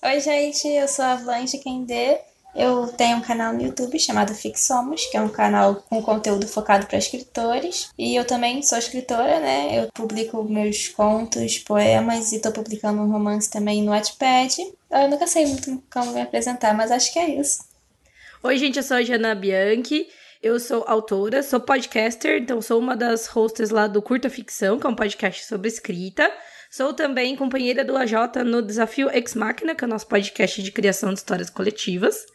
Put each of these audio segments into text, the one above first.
Oi, gente, eu sou a Blanche Kendê. Eu tenho um canal no YouTube chamado Fixomos, que é um canal com conteúdo focado para escritores. E eu também sou escritora, né? Eu publico meus contos, poemas e estou publicando um romance também no Wattpad. Eu nunca sei muito como me apresentar, mas acho que é isso. Oi, gente, eu sou a Jana Bianchi. Eu sou autora, sou podcaster, então sou uma das hosts lá do Curta Ficção, que é um podcast sobre escrita. Sou também companheira do AJ no Desafio Ex Machina, que é o nosso podcast de criação de histórias coletivas.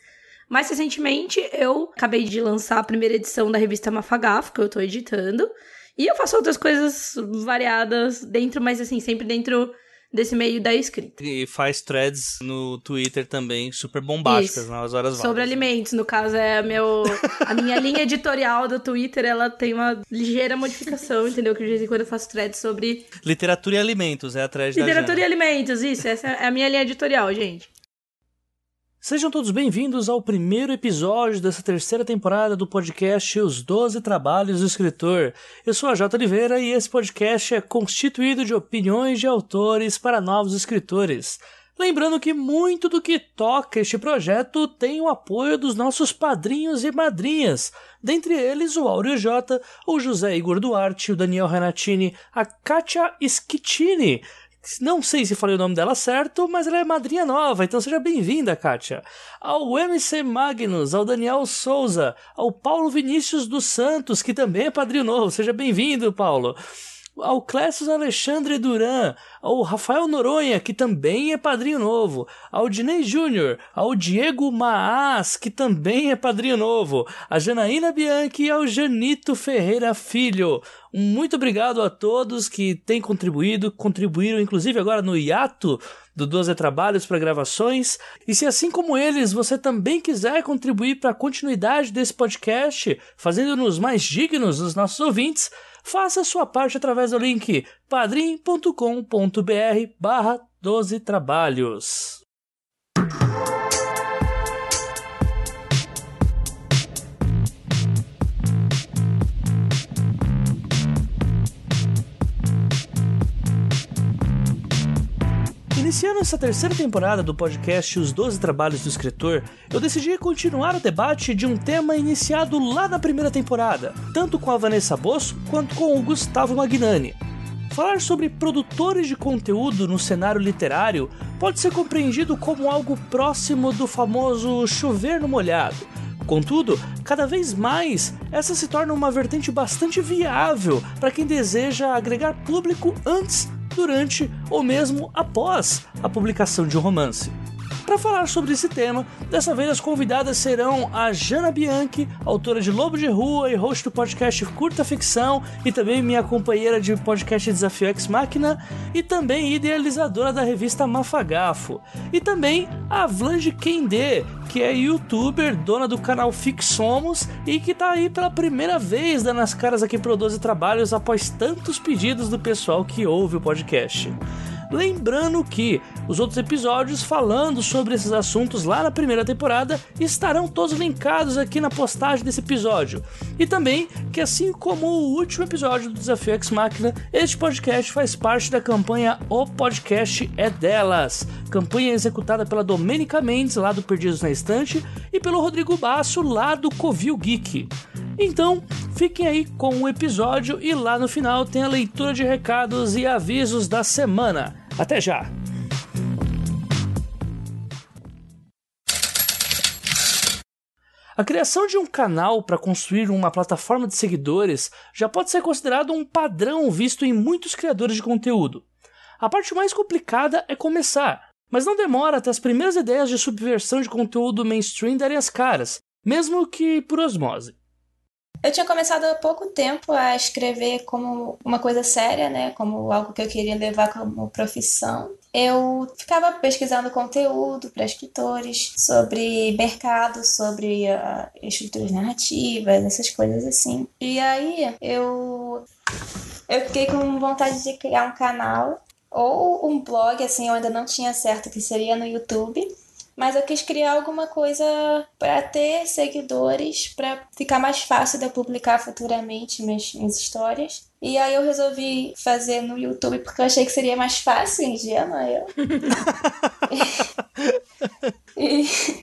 Mais recentemente, eu acabei de lançar a primeira edição da revista Mafagafo, que eu tô editando. E eu faço outras coisas variadas dentro, mas assim, sempre dentro desse meio da escrita. E faz threads no Twitter também, super bombásticas Isso. nas horas Sobre vagas. alimentos, no caso, é a, meu, a minha linha editorial do Twitter, ela tem uma ligeira modificação, entendeu? Que de vez em quando eu faço threads sobre Literatura e alimentos é a thread da literatura e alimentos, isso, essa é a minha linha editorial, gente. Sejam todos bem-vindos ao primeiro episódio dessa terceira temporada do podcast Os Doze Trabalhos do Escritor. Eu sou a J. Oliveira e esse podcast é constituído de opiniões de autores para novos escritores. Lembrando que muito do que toca este projeto tem o apoio dos nossos padrinhos e madrinhas, dentre eles o Áureo J, o José Igor Duarte, o Daniel Renatini, a Katia Schittini, não sei se falei o nome dela certo, mas ela é madrinha nova, então seja bem-vinda, Kátia. Ao MC Magnus, ao Daniel Souza, ao Paulo Vinícius dos Santos, que também é padrinho novo, seja bem-vindo, Paulo. Ao Clécio Alexandre Duran, ao Rafael Noronha, que também é padrinho novo, ao Dinei Júnior, ao Diego Maas, que também é padrinho novo, a Janaína Bianchi e ao Janito Ferreira Filho. Muito obrigado a todos que têm contribuído, contribuíram inclusive agora no hiato do 12 Trabalhos para gravações. E se assim como eles você também quiser contribuir para a continuidade desse podcast, fazendo-nos mais dignos dos nossos ouvintes, faça sua parte através do link padrim.com.br barra 12 trabalhos. Iniciando essa terceira temporada do podcast Os Doze Trabalhos do Escritor, eu decidi continuar o debate de um tema iniciado lá na primeira temporada, tanto com a Vanessa Bosso quanto com o Gustavo Magnani. Falar sobre produtores de conteúdo no cenário literário pode ser compreendido como algo próximo do famoso chover no molhado. Contudo, cada vez mais, essa se torna uma vertente bastante viável para quem deseja agregar público antes durante ou mesmo após a publicação de um romance. Para falar sobre esse tema, dessa vez as convidadas serão a Jana Bianchi, autora de Lobo de Rua e host do podcast Curta Ficção, e também minha companheira de podcast Desafio Ex Machina, e também idealizadora da revista Mafagafo, e também a Vlange Kendê, que é youtuber, dona do canal Fixomos e que tá aí pela primeira vez dando as caras aqui pro 12 Trabalhos após tantos pedidos do pessoal que ouve o podcast. Lembrando que os outros episódios falando sobre esses assuntos lá na primeira temporada estarão todos linkados aqui na postagem desse episódio. E também que, assim como o último episódio do Desafio Ex Machina, este podcast faz parte da campanha O Podcast é Delas, campanha executada pela Domênica Mendes, lá do Perdidos na Estante, e pelo Rodrigo Basso, lá do Covil Geek. Então, fiquem aí com o episódio e lá no final tem a leitura de recados e avisos da semana. Até já! A criação de um canal para construir uma plataforma de seguidores já pode ser considerado um padrão visto em muitos criadores de conteúdo. A parte mais complicada é começar, mas não demora até as primeiras ideias de subversão de conteúdo mainstream darem as caras, mesmo que por osmose. Eu tinha começado há pouco tempo a escrever como uma coisa séria, né? Como algo que eu queria levar como profissão. Eu ficava pesquisando conteúdo para escritores sobre mercado, sobre uh, estruturas narrativas, essas coisas assim. E aí eu eu fiquei com vontade de criar um canal ou um blog, assim, eu ainda não tinha certo que seria no YouTube. Mas eu quis criar alguma coisa para ter seguidores, para ficar mais fácil de eu publicar futuramente minhas, minhas histórias. E aí eu resolvi fazer no YouTube porque eu achei que seria mais fácil, ingênua eu. e eu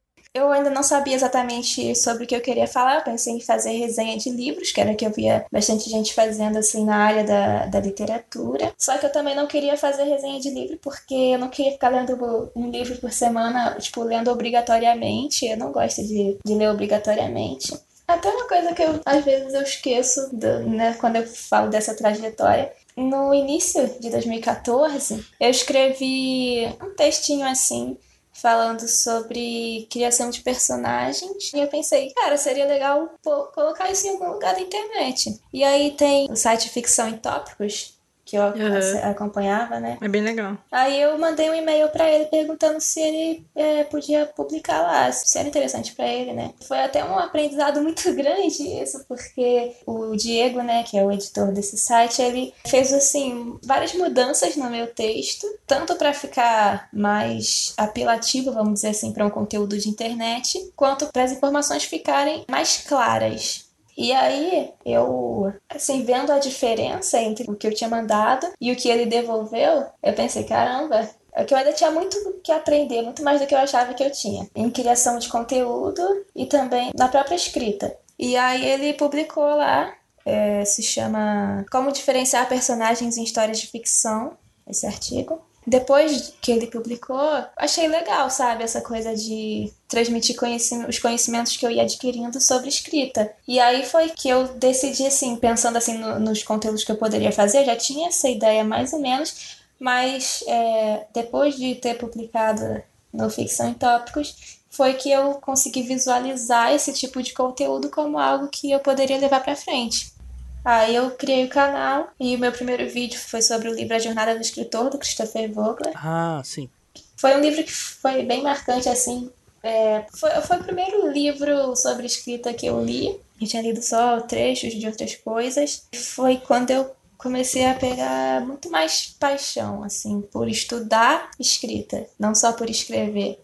ainda não sabia exatamente sobre o que eu queria falar. Eu pensei em fazer resenha de livros, que era o que eu via bastante gente fazendo assim na área da, da literatura. Só que eu também não queria fazer resenha de livro porque eu não queria ficar lendo um livro por semana, tipo, lendo obrigatoriamente. Eu não gosto de, de ler obrigatoriamente. Até uma coisa que eu, às vezes eu esqueço do, né, quando eu falo dessa trajetória. No início de 2014, eu escrevi um textinho assim falando sobre criação de personagens. E eu pensei, cara, seria legal colocar isso em algum lugar da internet. E aí tem o site Ficção em Tópicos, que eu uhum. acompanhava, né? É bem legal. Aí eu mandei um e-mail para ele perguntando se ele é, podia publicar lá, se era interessante para ele, né? Foi até um aprendizado muito grande isso, porque o Diego, né, que é o editor desse site, ele fez assim várias mudanças no meu texto, tanto para ficar mais apelativo, vamos dizer assim, para um conteúdo de internet, quanto para as informações ficarem mais claras. E aí, eu, assim, vendo a diferença entre o que eu tinha mandado e o que ele devolveu, eu pensei, caramba, é que eu ainda tinha muito que aprender, muito mais do que eu achava que eu tinha, em criação de conteúdo e também na própria escrita. E aí ele publicou lá, é, se chama Como Diferenciar Personagens em Histórias de Ficção, esse artigo. Depois que ele publicou, achei legal, sabe? Essa coisa de transmitir conhecimento, os conhecimentos que eu ia adquirindo sobre escrita. E aí foi que eu decidi, assim, pensando assim no, nos conteúdos que eu poderia fazer, eu já tinha essa ideia mais ou menos, mas é, depois de ter publicado no Ficção em Tópicos, foi que eu consegui visualizar esse tipo de conteúdo como algo que eu poderia levar para frente. Aí eu criei o canal e o meu primeiro vídeo foi sobre o livro A Jornada do Escritor, do Christopher Vogler. Ah, sim. Foi um livro que foi bem marcante, assim. É, foi, foi o primeiro livro sobre escrita que eu li. Eu tinha lido só trechos de outras coisas. Foi quando eu comecei a pegar muito mais paixão, assim, por estudar escrita, não só por escrever.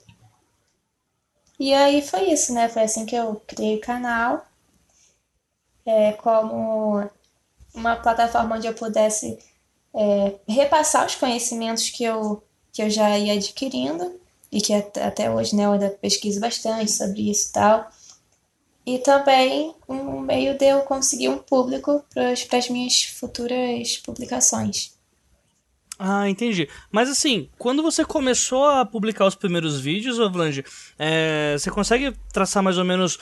E aí foi isso, né? Foi assim que eu criei o canal é, como uma plataforma onde eu pudesse é, repassar os conhecimentos que eu, que eu já ia adquirindo e que até, hoje né, eu ainda pesquiso bastante sobre isso e tal. E também um meio de eu conseguir um público para as minhas futuras publicações. Ah, entendi. Mas assim, quando você começou a publicar os primeiros vídeos, Ovlange, é, você consegue traçar mais ou menos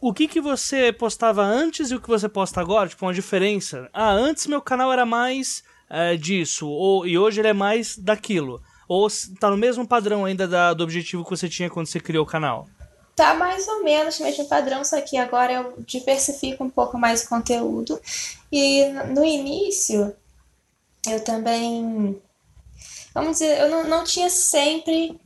o que que você postava antes e o que você posta agora? Tipo, uma diferença. Ah, antes meu canal era mais é, disso, ou, e hoje ele é mais daquilo. Ou tá no mesmo padrão ainda da, do objetivo que você tinha quando você criou o canal? Tá mais ou menos no mesmo padrão, só que agora eu diversifico um pouco mais o conteúdo. E no início, eu também. Vamos dizer, eu não, não tinha sempre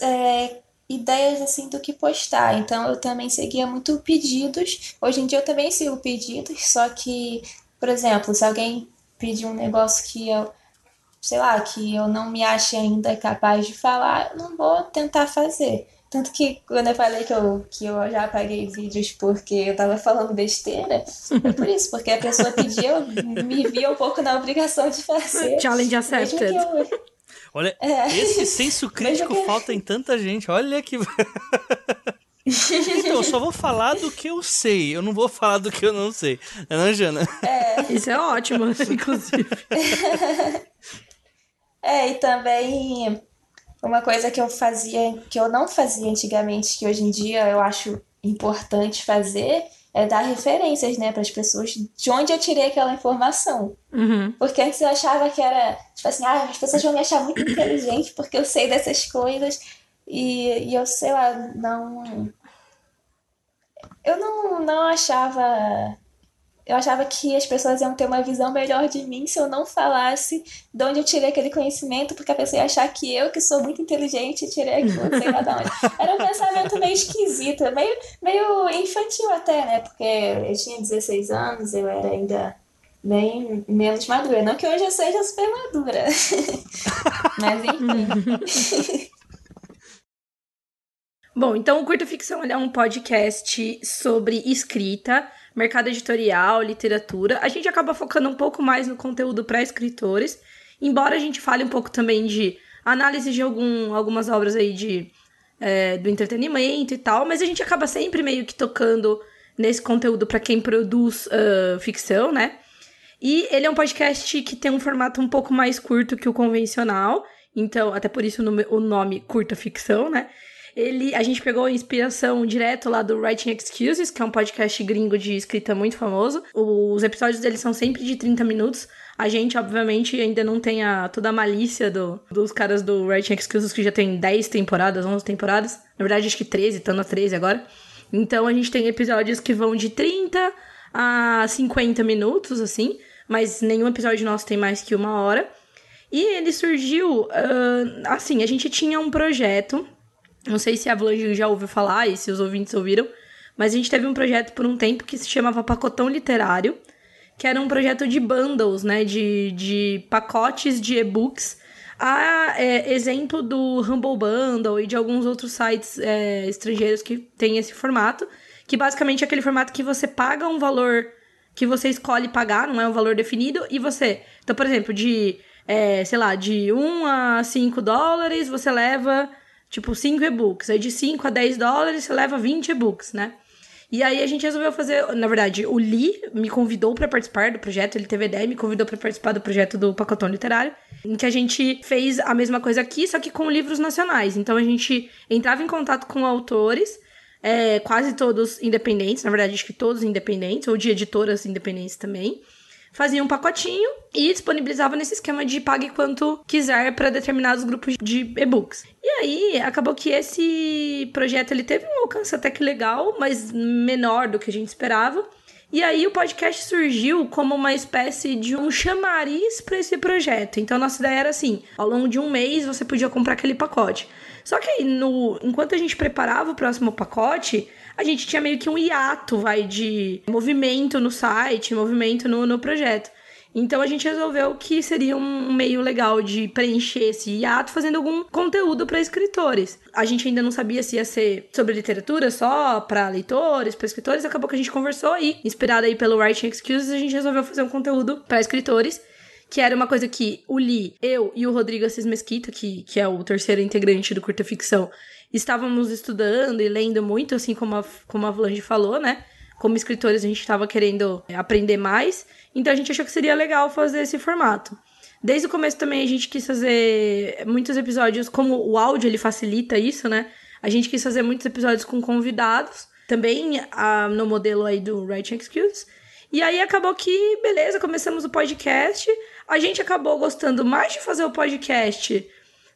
é, ideias assim do que postar. Então eu também seguia muito pedidos. Hoje em dia eu também sigo pedidos, só que, por exemplo, se alguém pedir um negócio que eu, sei lá, que eu não me ache ainda capaz de falar, eu não vou tentar fazer. Tanto que quando eu falei que eu, que eu já apaguei vídeos porque eu tava falando besteira, é por isso, porque a pessoa pediu, eu me via um pouco na obrigação de fazer. Challenge accepted. Olha, é. esse senso crítico que... falta em tanta gente. Olha que. então, eu só vou falar do que eu sei. Eu não vou falar do que eu não sei. Não, é Jana? É. Isso é ótimo, inclusive. é, e também uma coisa que eu fazia, que eu não fazia antigamente, que hoje em dia eu acho importante fazer, é dar referências, né, para as pessoas de onde eu tirei aquela informação. Uhum. Porque antes eu achava que era, tipo assim, ah, as pessoas vão me achar muito inteligente porque eu sei dessas coisas. E, e eu, sei lá, não. Eu não, não achava eu achava que as pessoas iam ter uma visão melhor de mim se eu não falasse de onde eu tirei aquele conhecimento, porque a pessoa ia achar que eu, que sou muito inteligente, tirei aquilo, não sei lá de onde. Era um pensamento meio esquisito, meio, meio infantil até, né? Porque eu tinha 16 anos, eu era ainda bem menos madura. Não que hoje eu seja super madura. Mas enfim. Bom, então o Curta Ficção é um podcast sobre escrita mercado editorial, literatura. A gente acaba focando um pouco mais no conteúdo para escritores, embora a gente fale um pouco também de análise de algum, algumas obras aí de é, do entretenimento e tal, mas a gente acaba sempre meio que tocando nesse conteúdo para quem produz uh, ficção, né? E ele é um podcast que tem um formato um pouco mais curto que o convencional, então, até por isso o nome curta ficção, né? Ele, a gente pegou a inspiração direto lá do Writing Excuses, que é um podcast gringo de escrita muito famoso. Os episódios dele são sempre de 30 minutos. A gente, obviamente, ainda não tem a, toda a malícia do, dos caras do Writing Excuses, que já tem 10 temporadas, 11 temporadas. Na verdade, acho que 13, estando a 13 agora. Então, a gente tem episódios que vão de 30 a 50 minutos, assim. Mas nenhum episódio nosso tem mais que uma hora. E ele surgiu, uh, assim, a gente tinha um projeto não sei se a Vlange já ouviu falar e se os ouvintes ouviram, mas a gente teve um projeto por um tempo que se chamava Pacotão Literário, que era um projeto de bundles, né? De, de pacotes de e-books. A é, exemplo do Humble Bundle e de alguns outros sites é, estrangeiros que tem esse formato, que basicamente é aquele formato que você paga um valor que você escolhe pagar, não é um valor definido, e você. Então, por exemplo, de, é, sei lá, de 1 a 5 dólares, você leva tipo, 5 e-books. Aí de 5 a 10 dólares você leva 20 e-books, né? E aí a gente resolveu fazer, na verdade, o Lee me convidou para participar do projeto, ele teve ideia e me convidou para participar do projeto do Pacotão Literário, em que a gente fez a mesma coisa aqui, só que com livros nacionais. Então a gente entrava em contato com autores, é, quase todos independentes, na verdade, acho que todos independentes, ou de editoras independentes também fazia um pacotinho e disponibilizava nesse esquema de pague quanto quiser para determinados grupos de e-books. E aí, acabou que esse projeto ele teve um alcance até que legal, mas menor do que a gente esperava. E aí o podcast surgiu como uma espécie de um chamariz para esse projeto. Então nossa ideia era assim, ao longo de um mês você podia comprar aquele pacote. Só que aí, no, enquanto a gente preparava o próximo pacote, a gente tinha meio que um hiato, vai, de movimento no site, movimento no, no projeto. Então a gente resolveu que seria um meio legal de preencher esse hiato fazendo algum conteúdo para escritores. A gente ainda não sabia se ia ser sobre literatura só para leitores, para escritores, acabou que a gente conversou aí, inspirado aí pelo Writing Excuses, a gente resolveu fazer um conteúdo para escritores que era uma coisa que o Lee, eu e o Rodrigo Assis Mesquita, que, que é o terceiro integrante do Curta Ficção, estávamos estudando e lendo muito, assim como a, como a Vlange falou, né? Como escritores, a gente estava querendo aprender mais, então a gente achou que seria legal fazer esse formato. Desde o começo também a gente quis fazer muitos episódios, como o áudio ele facilita isso, né? A gente quis fazer muitos episódios com convidados, também no modelo aí do Writing Skills. E aí acabou que, beleza, começamos o podcast. A gente acabou gostando mais de fazer o podcast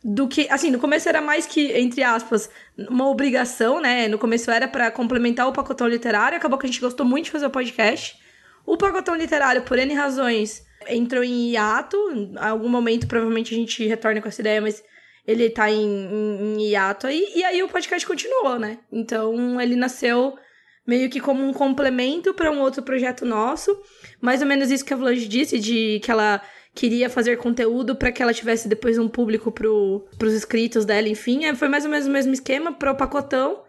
do que, assim, no começo era mais que, entre aspas, uma obrigação, né? No começo era para complementar o pacotão literário, acabou que a gente gostou muito de fazer o podcast. O pacotão literário, por N razões, entrou em hiato. Em algum momento, provavelmente, a gente retorna com essa ideia, mas ele tá em, em, em hiato aí. E aí o podcast continuou, né? Então ele nasceu meio que como um complemento para um outro projeto nosso. Mais ou menos isso que a Vlange disse, de que ela queria fazer conteúdo para que ela tivesse depois um público pro, pros inscritos dela, enfim. É, foi mais ou menos o mesmo esquema pro pacotão.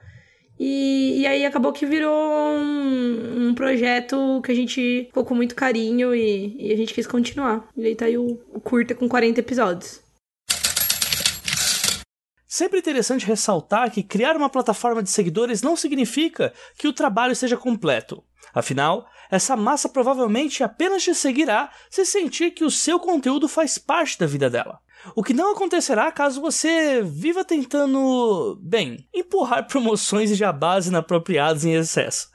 E, e aí acabou que virou um, um, projeto que a gente ficou com muito carinho e, e, a gente quis continuar. E aí tá aí o, o curta com 40 episódios. Sempre interessante ressaltar que criar uma plataforma de seguidores não significa que o trabalho seja completo. Afinal, essa massa provavelmente apenas te seguirá se sentir que o seu conteúdo faz parte da vida dela. O que não acontecerá caso você viva tentando, bem, empurrar promoções e jabás inapropriados em excesso.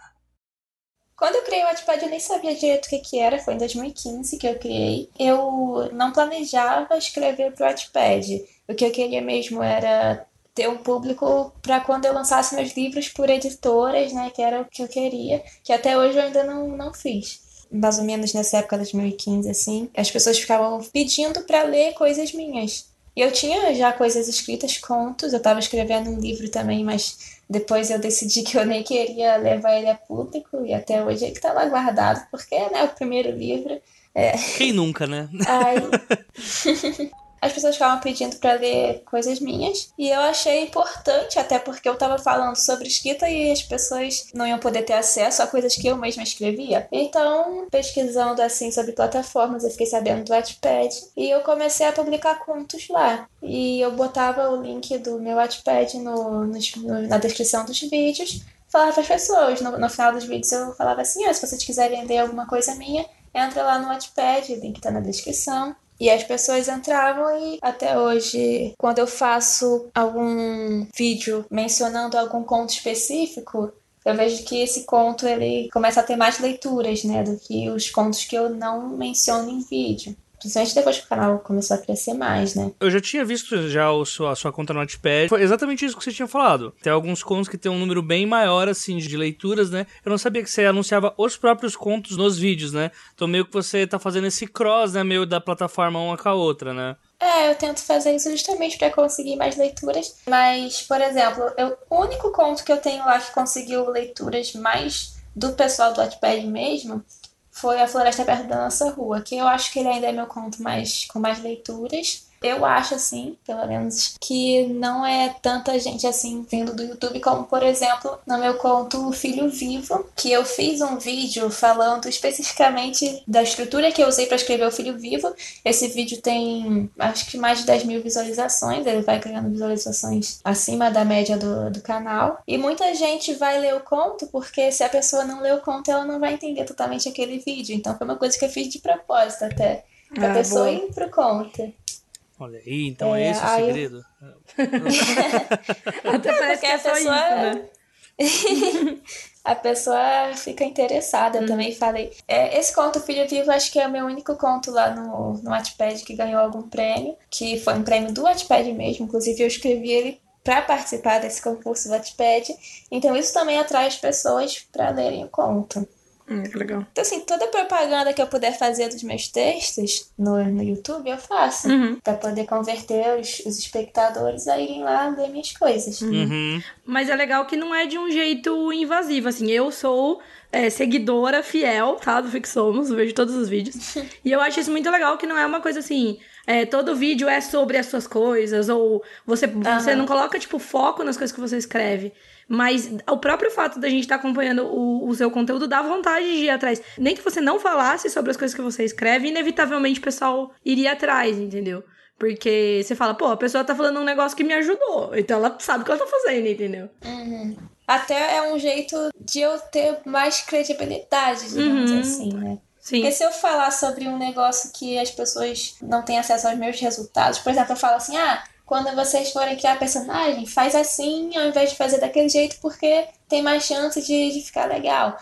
Quando eu criei o Wattpad, eu nem sabia direito o que, que era. Foi em 2015 que eu criei. Eu não planejava escrever para o Wattpad. O que eu queria mesmo era ter um público para quando eu lançasse meus livros por editoras, né, que era o que eu queria, que até hoje eu ainda não, não fiz. Mais ou menos nessa época de 2015, assim, as pessoas ficavam pedindo para ler coisas minhas. E eu tinha já coisas escritas, contos, eu estava escrevendo um livro também, mas depois eu decidi que eu nem queria levar ele a público, e até hoje ele está lá guardado, porque né, o primeiro livro. É... Quem nunca, né? Aí... as pessoas ficavam pedindo para ler coisas minhas. E eu achei importante, até porque eu estava falando sobre escrita e as pessoas não iam poder ter acesso a coisas que eu mesma escrevia. Então, pesquisando assim sobre plataformas, eu fiquei sabendo do Wattpad e eu comecei a publicar contos lá. E eu botava o link do meu Wattpad no, no, na descrição dos vídeos falava para as pessoas. No, no, final dos vídeos eu falava assim: ah, se vocês quiserem ler alguma coisa minha, entra lá no Wattpad, o link tá na descrição. E as pessoas entravam e até hoje, quando eu faço algum vídeo mencionando algum conto específico, eu vejo que esse conto ele começa a ter mais leituras, né, do que os contos que eu não menciono em vídeo. Principalmente depois que o canal começou a crescer mais, né? Eu já tinha visto já a sua, a sua conta no Notepad. Foi exatamente isso que você tinha falado. Tem alguns contos que tem um número bem maior, assim, de leituras, né? Eu não sabia que você anunciava os próprios contos nos vídeos, né? Então meio que você tá fazendo esse cross, né? Meio da plataforma uma com a outra, né? É, eu tento fazer isso justamente para conseguir mais leituras. Mas, por exemplo, eu, o único conto que eu tenho lá que conseguiu leituras mais do pessoal do Wattpad mesmo foi A Floresta Perto da Nossa Rua, que eu acho que ele ainda é meu conto mais com mais leituras. Eu acho, assim, pelo menos, que não é tanta gente assim vindo do YouTube, como, por exemplo, no meu conto Filho Vivo, que eu fiz um vídeo falando especificamente da estrutura que eu usei para escrever o Filho Vivo. Esse vídeo tem, acho que mais de 10 mil visualizações, ele vai ganhando visualizações acima da média do, do canal. E muita gente vai ler o conto, porque se a pessoa não lê o conto, ela não vai entender totalmente aquele vídeo. Então foi uma coisa que eu fiz de propósito até. Pra ah, pessoa boa. ir pro conto. Olha aí, então é, é esse o segredo. Até parece que é pessoa... isso, né? a pessoa fica interessada. Eu hum. também falei. É, esse conto Filho Vivo acho que é o meu único conto lá no, no Wattpad que ganhou algum prêmio, que foi um prêmio do Wattpad mesmo. Inclusive, eu escrevi ele para participar desse concurso do Wattpad. Então, isso também atrai as pessoas para lerem o conto. Hum, que legal. Então, assim, toda propaganda que eu puder fazer dos meus textos no, no YouTube, eu faço. Uhum. Pra poder converter os, os espectadores a irem lá ler minhas coisas. Uhum. uhum. Mas é legal que não é de um jeito invasivo, assim. Eu sou é, seguidora fiel, tá? Do Fixomos, vejo todos os vídeos. e eu acho isso muito legal, que não é uma coisa assim... É, todo vídeo é sobre as suas coisas, ou você, uhum. você não coloca, tipo, foco nas coisas que você escreve. Mas o próprio fato da gente estar tá acompanhando o, o seu conteúdo dá vontade de ir atrás. Nem que você não falasse sobre as coisas que você escreve, inevitavelmente o pessoal iria atrás, entendeu? Porque você fala, pô, a pessoa tá falando um negócio que me ajudou. Então ela sabe o que ela tá fazendo, entendeu? Uhum. Até é um jeito de eu ter mais credibilidade, digamos uhum. assim, né? Sim. Porque se eu falar sobre um negócio que as pessoas não têm acesso aos meus resultados, por exemplo, eu falo assim, ah, quando vocês forem criar personagem, faz assim ao invés de fazer daquele jeito, porque tem mais chance de, de ficar legal.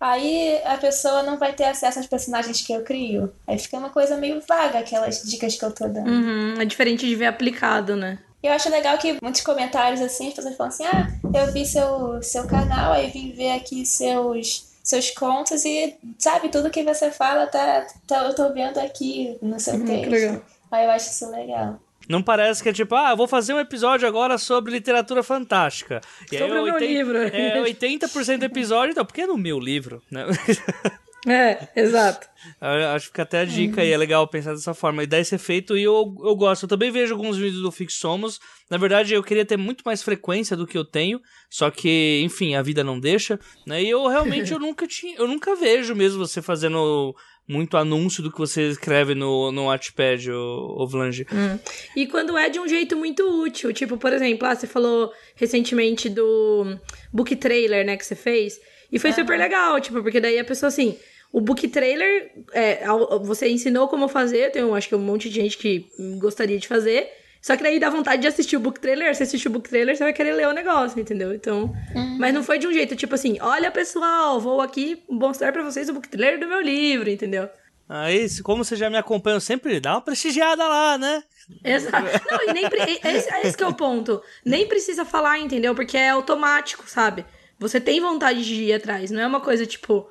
Aí a pessoa não vai ter acesso aos personagens que eu crio. Aí fica uma coisa meio vaga, aquelas dicas que eu tô dando. Uhum, é diferente de ver aplicado, né? Eu acho legal que muitos comentários assim, as pessoas falam assim: ah, eu vi seu, seu canal, aí vim ver aqui seus, seus contos e, sabe, tudo que você fala, tá, tá, eu tô vendo aqui no seu uhum, texto. Aí eu acho isso legal. Não parece que é tipo, ah, vou fazer um episódio agora sobre literatura fantástica. E sobre aí, o 80, meu livro. É, 80% do episódio, então, porque é no meu livro, né? É, exato. Eu acho que fica até a dica aí, é legal pensar dessa forma. E dar esse efeito e eu, eu gosto. Eu também vejo alguns vídeos do Fix Somos. Na verdade, eu queria ter muito mais frequência do que eu tenho. Só que, enfim, a vida não deixa. Né? E eu realmente eu nunca tinha. Eu nunca vejo mesmo você fazendo muito anúncio do que você escreve no, no Wattpad, o, o Vlange. Hum. E quando é de um jeito muito útil, tipo, por exemplo, ah, você falou recentemente do book trailer, né, que você fez, e foi super legal, tipo, porque daí a pessoa, assim, o book trailer, é, você ensinou como fazer, tem, acho que um monte de gente que gostaria de fazer, só que daí dá vontade de assistir o book trailer. Você assistir o book trailer, você vai querer ler o negócio, entendeu? Então. Uhum. Mas não foi de um jeito, tipo assim, olha pessoal, vou aqui mostrar para vocês o book trailer do meu livro, entendeu? Aí, como você já me acompanha sempre, dá uma prestigiada lá, né? Exato. Não, e nem. Esse, esse que é o ponto. Nem precisa falar, entendeu? Porque é automático, sabe? Você tem vontade de ir atrás. Não é uma coisa tipo.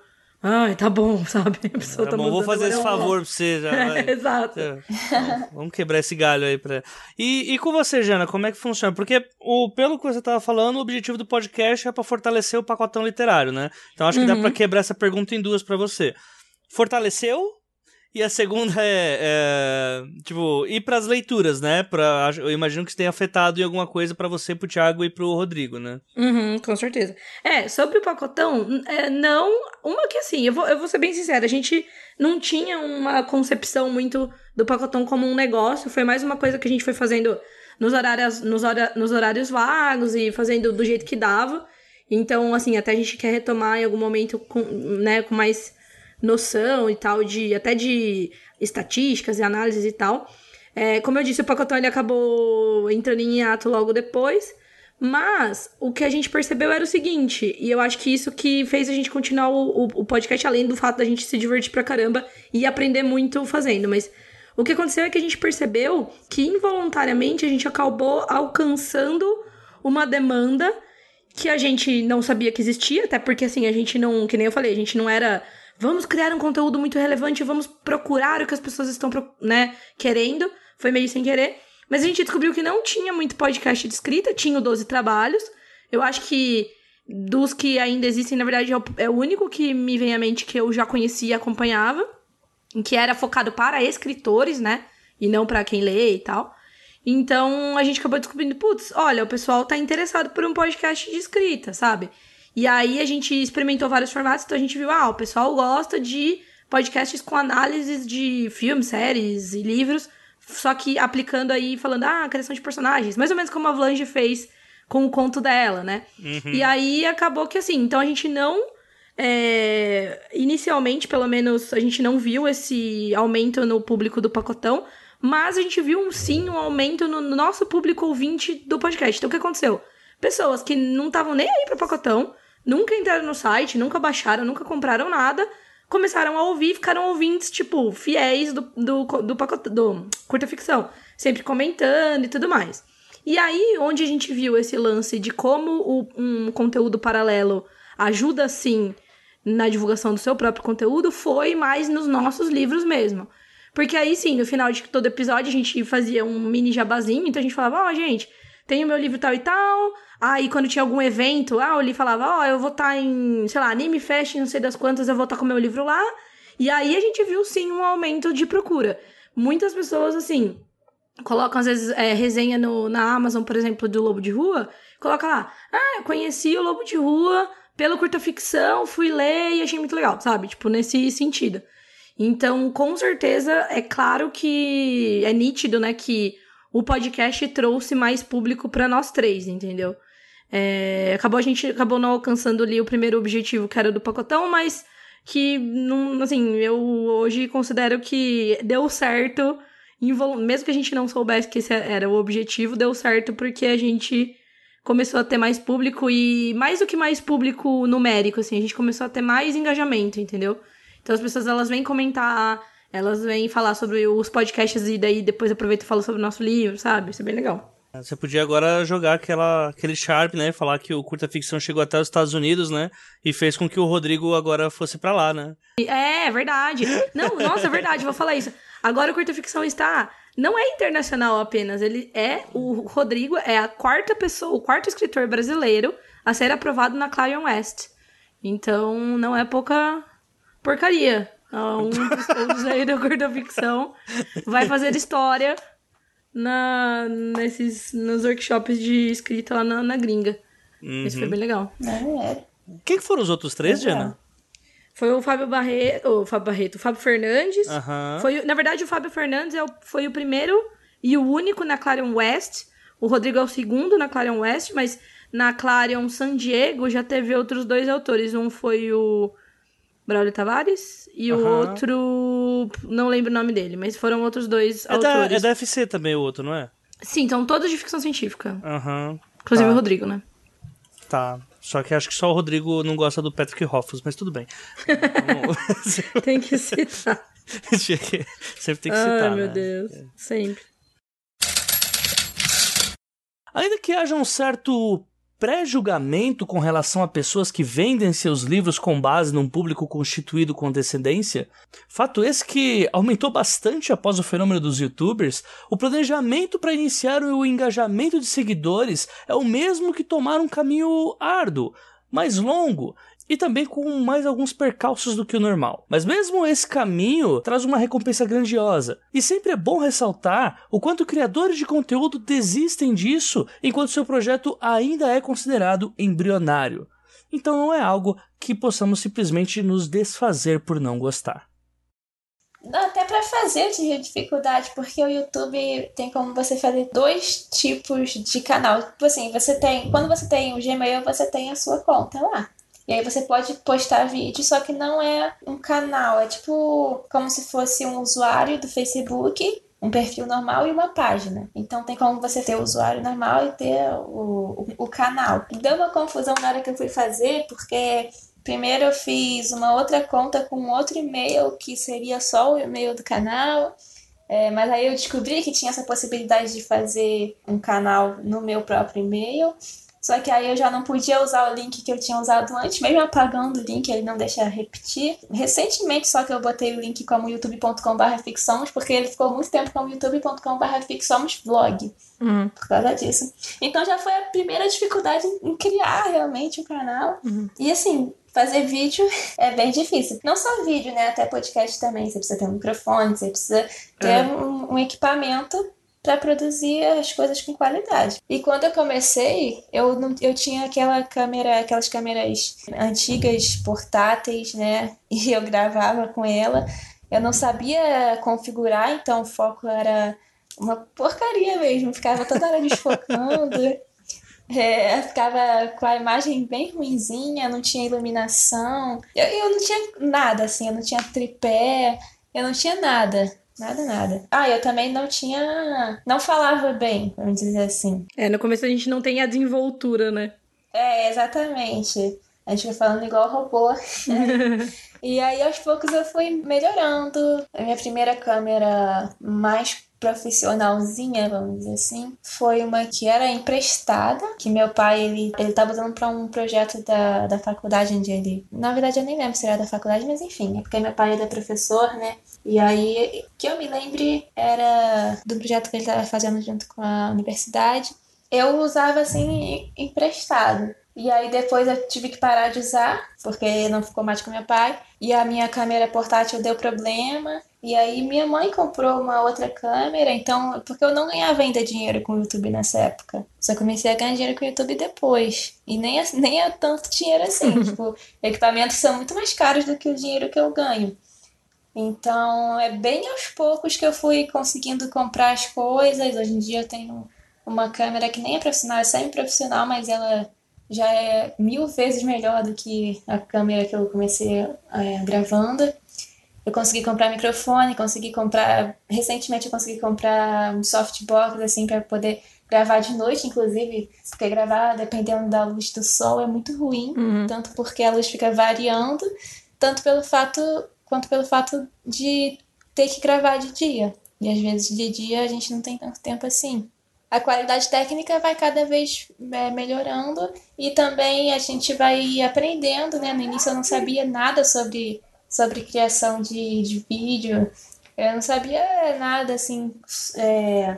Ai, tá bom, sabe? A pessoa tá, tá bom, vou fazer esse favor pra você já. É, exato. É. Vamos quebrar esse galho aí pra. E, e com você, Jana, como é que funciona? Porque, o, pelo que você tava falando, o objetivo do podcast é pra fortalecer o pacotão literário, né? Então acho que uhum. dá pra quebrar essa pergunta em duas para você. Fortaleceu? E a segunda é, é tipo, ir pras leituras, né? Pra, eu imagino que isso tenha afetado em alguma coisa para você, pro Thiago e pro Rodrigo, né? Uhum, com certeza. É, sobre o pacotão, é, não. Uma que assim, eu vou, eu vou ser bem sincera, a gente não tinha uma concepção muito do pacotão como um negócio, foi mais uma coisa que a gente foi fazendo nos horários, nos, hora, nos horários vagos e fazendo do jeito que dava. Então, assim, até a gente quer retomar em algum momento com, né, com mais noção e tal, de até de estatísticas e análises e tal. É, como eu disse, o pacotão ele acabou entrando em ato logo depois. Mas o que a gente percebeu era o seguinte, e eu acho que isso que fez a gente continuar o, o, o, podcast, além do fato da gente se divertir pra caramba e aprender muito fazendo. Mas o que aconteceu é que a gente percebeu que involuntariamente a gente acabou alcançando uma demanda que a gente não sabia que existia, até porque assim, a gente não, que nem eu falei, a gente não era vamos criar um conteúdo muito relevante, vamos procurar o que as pessoas estão, né, querendo. Foi meio sem querer. Mas a gente descobriu que não tinha muito podcast de escrita, tinha o 12 trabalhos. Eu acho que dos que ainda existem, na verdade, é o, é o único que me vem à mente que eu já conhecia e acompanhava, que era focado para escritores, né? E não para quem lê e tal. Então a gente acabou descobrindo, putz, olha, o pessoal tá interessado por um podcast de escrita, sabe? E aí a gente experimentou vários formatos, então a gente viu, ah, o pessoal gosta de podcasts com análises de filmes, séries e livros, só que aplicando aí, falando, ah, criação de personagens, mais ou menos como a Vlange fez com o conto dela, né? Uhum. E aí acabou que assim, então a gente não. É, inicialmente, pelo menos, a gente não viu esse aumento no público do pacotão, mas a gente viu sim um aumento no nosso público ouvinte do podcast. Então o que aconteceu? Pessoas que não estavam nem aí pro pacotão, nunca entraram no site, nunca baixaram, nunca compraram nada, começaram a ouvir, ficaram ouvintes, tipo, fiéis do, do, do, pacote, do curta ficção, sempre comentando e tudo mais. E aí, onde a gente viu esse lance de como o, um conteúdo paralelo ajuda, sim, na divulgação do seu próprio conteúdo, foi mais nos nossos livros mesmo. Porque aí, sim, no final de todo episódio, a gente fazia um mini jabazinho, então a gente falava, ó, oh, gente, tem o meu livro tal e tal, Aí quando tinha algum evento, ah, ele falava, ó, oh, eu vou estar tá em, sei lá, Anime Fest, não sei das quantas, eu vou estar tá com meu livro lá. E aí a gente viu sim um aumento de procura. Muitas pessoas, assim, colocam às vezes é, resenha no, na Amazon, por exemplo, do Lobo de Rua, coloca lá, ah, conheci o Lobo de Rua pelo curta ficção, fui ler e achei muito legal, sabe? Tipo, nesse sentido. Então, com certeza, é claro que é nítido, né, que o podcast trouxe mais público para nós três, entendeu? É, acabou a gente acabou não alcançando ali o primeiro objetivo que era do pacotão, mas que não, assim, eu hoje considero que deu certo, mesmo que a gente não soubesse que esse era o objetivo, deu certo porque a gente começou a ter mais público e mais do que mais público numérico, assim, a gente começou a ter mais engajamento, entendeu? Então as pessoas elas vêm comentar, elas vêm falar sobre os podcasts e daí depois aproveita e fala sobre o nosso livro, sabe? Isso é bem legal. Você podia agora jogar aquela, aquele Sharp, né? Falar que o curta ficção chegou até os Estados Unidos, né? E fez com que o Rodrigo agora fosse para lá, né? É, verdade. Não, nossa, é verdade, vou falar isso. Agora o curta ficção está. Não é internacional apenas, ele é. O Rodrigo é a quarta pessoa, o quarto escritor brasileiro a ser aprovado na Clarion West. Então, não é pouca porcaria. Um dos aí da curta ficção vai fazer história na, nesses, nos workshops de escrita lá na, na gringa. Uhum. Isso foi bem legal. É, é. Quem que foram os outros três, é. Diana? Foi o Fábio Barreto, o Fábio Barreto, o Fábio Fernandes. Uhum. Foi, na verdade, o Fábio Fernandes é o, foi o primeiro e o único na Clarion West. O Rodrigo é o segundo na Clarion West, mas na Clarion San Diego já teve outros dois autores. Um foi o Braulio Tavares e uhum. o outro. Não lembro o nome dele, mas foram outros dois é autores. Da, é da FC também o outro, não é? Sim, são todos de ficção científica. Uhum. Inclusive tá. o Rodrigo, né? Tá. Só que acho que só o Rodrigo não gosta do Patrick Hoffus, mas tudo bem. tem que citar. Sempre tem que citar. Ai, meu né? Deus. Sempre. Ainda que haja um certo pré-julgamento com relação a pessoas que vendem seus livros com base num público constituído com descendência? Fato esse que aumentou bastante após o fenômeno dos youtubers, o planejamento para iniciar o engajamento de seguidores é o mesmo que tomar um caminho árduo, mais longo e também com mais alguns percalços do que o normal. Mas mesmo esse caminho traz uma recompensa grandiosa. E sempre é bom ressaltar o quanto criadores de conteúdo desistem disso enquanto seu projeto ainda é considerado embrionário. Então não é algo que possamos simplesmente nos desfazer por não gostar. Até para fazer tive dificuldade, porque o YouTube tem como você fazer dois tipos de canal. Tipo assim, você tem. Quando você tem o Gmail, você tem a sua conta lá. E aí você pode postar vídeo, só que não é um canal, é tipo como se fosse um usuário do Facebook, um perfil normal e uma página. Então tem como você ter o usuário normal e ter o, o, o canal. Deu uma confusão na hora que eu fui fazer, porque Primeiro eu fiz uma outra conta com outro e-mail que seria só o e-mail do canal. É, mas aí eu descobri que tinha essa possibilidade de fazer um canal no meu próprio e-mail. Só que aí eu já não podia usar o link que eu tinha usado antes, mesmo apagando o link, ele não deixa repetir. Recentemente só que eu botei o link como youtube.com.br fixomos, porque ele ficou muito tempo como youtube.com.br fixomos vlog. Uhum. Por causa disso. Então já foi a primeira dificuldade em criar realmente o canal. Uhum. E assim, fazer vídeo é bem difícil. Não só vídeo, né? Até podcast também. Você precisa ter um microfone, você precisa ter é. um, um equipamento para produzir as coisas com qualidade. E quando eu comecei, eu não, eu tinha aquela câmera, aquelas câmeras antigas portáteis, né? E eu gravava com ela. Eu não sabia configurar, então o foco era uma porcaria mesmo, ficava toda hora desfocando. É, ficava com a imagem bem ruinzinha, não tinha iluminação. Eu, eu não tinha nada, assim, eu não tinha tripé, eu não tinha nada. Nada, nada. Ah, eu também não tinha. Não falava bem, vamos dizer assim. É, no começo a gente não tem a desenvoltura, né? É, exatamente. A gente foi falando igual robô. Né? e aí, aos poucos, eu fui melhorando. A minha primeira câmera mais profissionalzinha, vamos dizer assim, foi uma que era emprestada, que meu pai, ele, ele tava usando para um projeto da, da faculdade onde ele... Na verdade, eu nem lembro se era da faculdade, mas enfim, é porque meu pai é professor, né? E aí, que eu me lembre, era do projeto que ele estava fazendo junto com a universidade. Eu usava, assim, emprestado. E aí depois eu tive que parar de usar, porque não ficou mais com meu pai. E a minha câmera portátil deu problema. E aí minha mãe comprou uma outra câmera, então, porque eu não ganhava ainda dinheiro com o YouTube nessa época. Só comecei a ganhar dinheiro com o YouTube depois. E nem é, nem é tanto dinheiro assim. tipo, equipamentos são muito mais caros do que o dinheiro que eu ganho. Então, é bem aos poucos que eu fui conseguindo comprar as coisas. Hoje em dia eu tenho uma câmera que nem é profissional, é semi-profissional, mas ela já é mil vezes melhor do que a câmera que eu comecei é, gravando. Eu consegui comprar microfone, consegui comprar. Recentemente eu consegui comprar um softbox assim para poder gravar de noite, inclusive, porque gravar dependendo da luz do sol é muito ruim, uhum. tanto porque a luz fica variando, tanto pelo fato quanto pelo fato de ter que gravar de dia. E às vezes de dia a gente não tem tanto tempo assim a qualidade técnica vai cada vez é, melhorando e também a gente vai aprendendo, né? No início eu não sabia nada sobre, sobre criação de, de vídeo, eu não sabia nada assim é,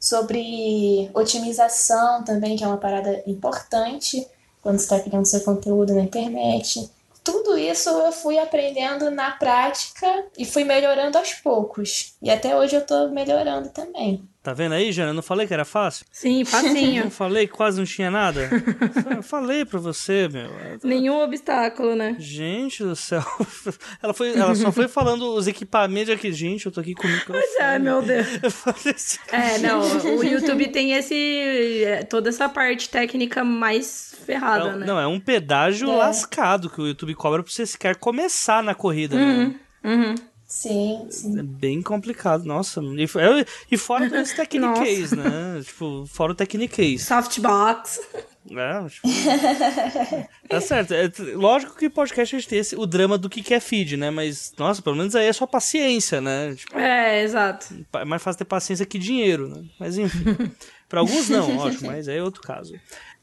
sobre otimização também, que é uma parada importante quando está criando seu conteúdo na internet. Tudo isso eu fui aprendendo na prática e fui melhorando aos poucos. E até hoje eu estou melhorando também. Tá vendo aí, Jana? Eu não falei que era fácil? Sim, facinho. não falei que quase não tinha nada? Eu falei pra você, meu. Nenhum obstáculo, né? Gente do céu. Ela, foi, ela só foi falando os equipamentos aqui. Gente, eu tô aqui com. Pois é, meu Deus. Assim. É, não, o YouTube tem esse... É, toda essa parte técnica mais ferrada, não, né? Não, é um pedágio é. lascado que o YouTube cobra pra você sequer começar na corrida, uhum, né? Uhum. Sim, sim. É bem complicado, nossa. E, e fora dos Techniques, né? Tipo, fora o Techniques. Softbox. É, tipo, tá certo. É, lógico que podcast a gente tem esse, o drama do que, que é feed, né? Mas, nossa, pelo menos aí é só paciência, né? Tipo, é, exato. É mais fácil ter paciência que dinheiro, né? Mas enfim. pra alguns não, ótimo, mas aí é outro caso.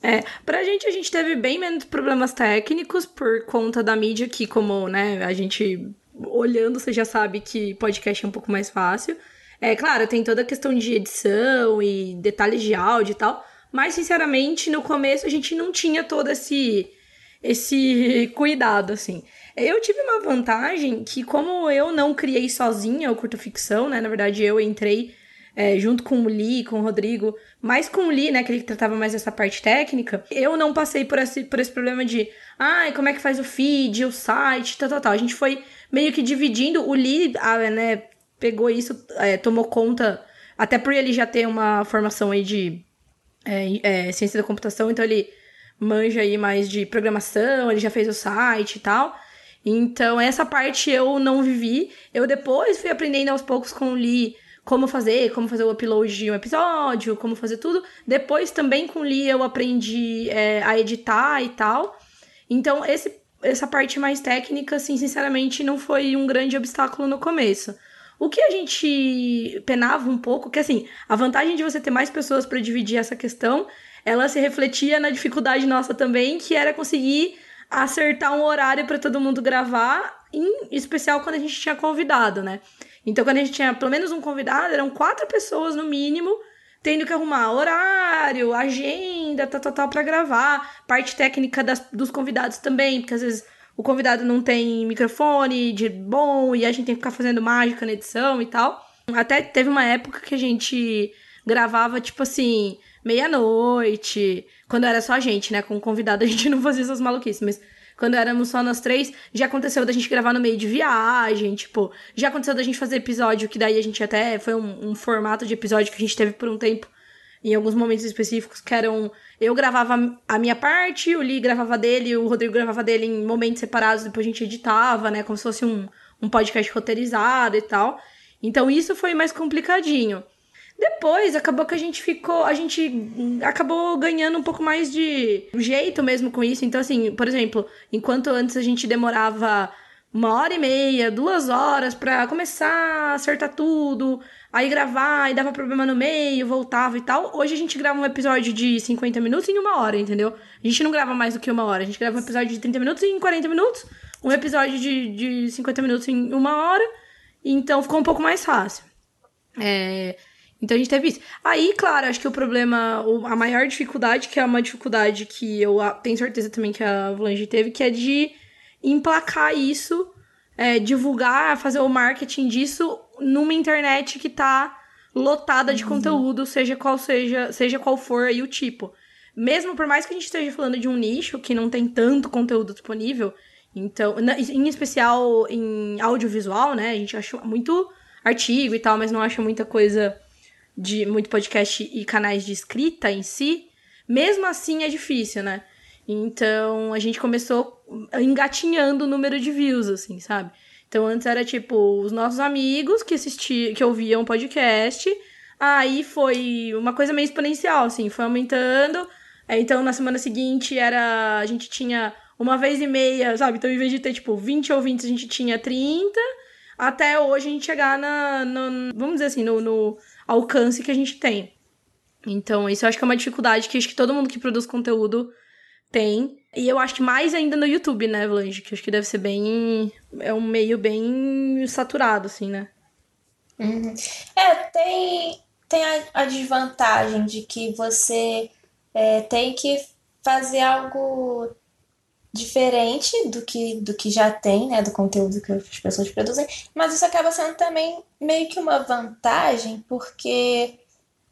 É, pra gente, a gente teve bem menos problemas técnicos por conta da mídia que, como, né, a gente olhando, você já sabe que podcast é um pouco mais fácil. É claro, tem toda a questão de edição e detalhes de áudio e tal. Mas, sinceramente, no começo a gente não tinha todo esse esse cuidado, assim. Eu tive uma vantagem que, como eu não criei sozinha o curto ficção, né? Na verdade, eu entrei é, junto com o Lee, com o Rodrigo, mais com o Lee, né? Que ele tratava mais dessa parte técnica. Eu não passei por esse, por esse problema de, ai, como é que faz o feed, o site, tal, tal, tal. A gente foi meio que dividindo. O Lee, ah, né? Pegou isso, é, tomou conta, até por ele já ter uma formação aí de é, é, ciência da computação, então ele manja aí mais de programação, ele já fez o site e tal. Então, essa parte eu não vivi. Eu depois fui aprendendo aos poucos com o Lee como fazer, como fazer o upload de um episódio, como fazer tudo. Depois também com o Lee eu aprendi é, a editar e tal. Então, esse, essa parte mais técnica, assim, sinceramente, não foi um grande obstáculo no começo. O que a gente penava um pouco, que assim, a vantagem de você ter mais pessoas para dividir essa questão, ela se refletia na dificuldade nossa também, que era conseguir acertar um horário para todo mundo gravar, em especial quando a gente tinha convidado, né? Então, quando a gente tinha pelo menos um convidado, eram quatro pessoas no mínimo, tendo que arrumar horário, agenda, tal, tal, tal, pra gravar. Parte técnica das, dos convidados também, porque às vezes o convidado não tem microfone de bom e a gente tem que ficar fazendo mágica na edição e tal. Até teve uma época que a gente gravava, tipo assim, meia-noite, quando era só a gente, né? Com o convidado a gente não fazia essas maluquices, mas quando éramos só nós três, já aconteceu da gente gravar no meio de viagem, tipo, já aconteceu da gente fazer episódio, que daí a gente até foi um, um formato de episódio que a gente teve por um tempo, em alguns momentos específicos, que eram. Eu gravava a minha parte, o Lee gravava dele, o Rodrigo gravava dele em momentos separados, depois a gente editava, né? Como se fosse um, um podcast roteirizado e tal. Então isso foi mais complicadinho. Depois acabou que a gente ficou, a gente acabou ganhando um pouco mais de jeito mesmo com isso. Então, assim, por exemplo, enquanto antes a gente demorava uma hora e meia, duas horas para começar a acertar tudo, aí gravar, e dava problema no meio, voltava e tal. Hoje a gente grava um episódio de 50 minutos em uma hora, entendeu? A gente não grava mais do que uma hora, a gente grava um episódio de 30 minutos em 40 minutos, um episódio de, de 50 minutos em uma hora, então ficou um pouco mais fácil. É. Então a gente teve isso. Aí, claro, acho que o problema, a maior dificuldade, que é uma dificuldade que eu tenho certeza também que a Volange teve, que é de emplacar isso, é, divulgar, fazer o marketing disso numa internet que tá lotada de uhum. conteúdo, seja qual seja, seja qual for aí o tipo. Mesmo por mais que a gente esteja falando de um nicho que não tem tanto conteúdo disponível, então, em especial em audiovisual, né? A gente acha muito artigo e tal, mas não acha muita coisa de muito podcast e canais de escrita em si, mesmo assim é difícil, né? Então a gente começou engatinhando o número de views, assim, sabe? Então antes era tipo os nossos amigos que assistiam, que ouviam podcast, aí foi uma coisa meio exponencial, assim, foi aumentando. Então na semana seguinte era a gente tinha uma vez e meia, sabe? Então em vez de ter tipo 20 ouvintes, a gente tinha 30, até hoje a gente chegar na, no, vamos dizer assim, no, no alcance que a gente tem. Então, isso eu acho que é uma dificuldade que acho que todo mundo que produz conteúdo tem. E eu acho que mais ainda no YouTube, né, Vlange? Que acho que deve ser bem. É um meio bem saturado, assim, né? Uhum. É, tem, tem a, a, desvantagem de que você é, tem que fazer algo diferente do que, do que já tem, né, do conteúdo que as pessoas produzem, mas isso acaba sendo também meio que uma vantagem, porque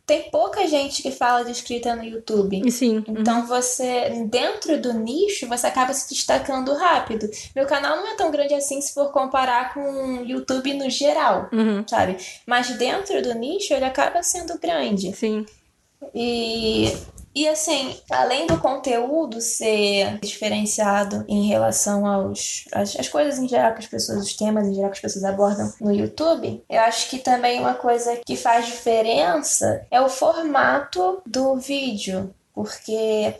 tem pouca gente que fala de escrita no YouTube. Sim. Então uhum. você, dentro do nicho, você acaba se destacando rápido. Meu canal não é tão grande assim se for comparar com o YouTube no geral, uhum. sabe? Mas dentro do nicho ele acaba sendo grande. Sim. E e assim, além do conteúdo ser diferenciado em relação aos as, as, coisas em geral que as pessoas, os temas em geral que as pessoas abordam no YouTube, eu acho que também uma coisa que faz diferença é o formato do vídeo. Porque,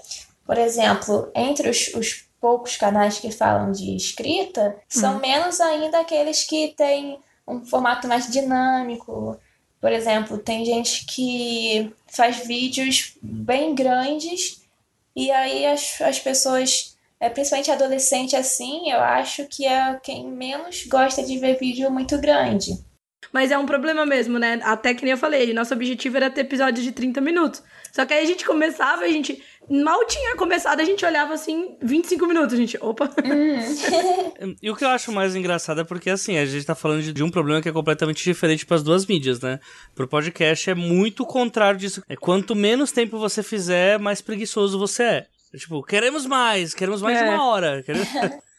por exemplo, entre os, os poucos canais que falam de escrita, são uhum. menos ainda aqueles que têm um formato mais dinâmico, por exemplo, tem gente que faz vídeos bem grandes e aí as, as pessoas, é, principalmente adolescente assim, eu acho que é quem menos gosta de ver vídeo muito grande. Mas é um problema mesmo, né? Até que nem eu falei, nosso objetivo era ter episódios de 30 minutos. Só que aí a gente começava, a gente mal tinha começado, a gente olhava assim, 25 minutos, a gente, opa. Uhum. e o que eu acho mais engraçado é porque, assim, a gente tá falando de, de um problema que é completamente diferente para as duas mídias, né? Pro podcast é muito contrário disso. É quanto menos tempo você fizer, mais preguiçoso você é. é tipo, queremos mais, queremos mais é. uma hora. Queremos...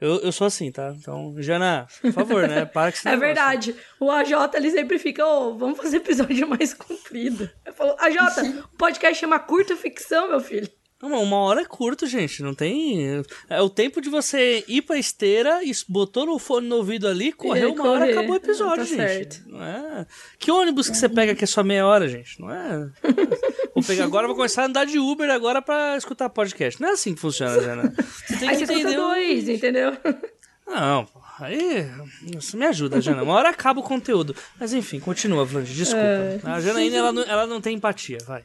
Eu, eu sou assim, tá? Então, Jana, por favor, né? Para que você É verdade. O AJ, ele sempre fica, ô, oh, vamos fazer episódio mais comprido. Eu falo, AJ, o podcast chama Curta Ficção, meu filho. Não, uma hora é curto, gente. Não tem. É o tempo de você ir pra esteira botou no fone no ouvido ali, correu uma correr. hora acabou o episódio, tá gente. Certo. Não é... Que ônibus que você pega que é só meia hora, gente? Não é. vou pegar agora, vou começar a andar de Uber agora pra escutar podcast. Não é assim que funciona, Jana. Você tem Aí que você entender. Dois, entendeu? Não, Aí, isso me ajuda, Jana. Uma hora acaba o conteúdo. Mas enfim, continua, Vlange. Desculpa. É... A Janaína, ela não, ela não tem empatia, vai.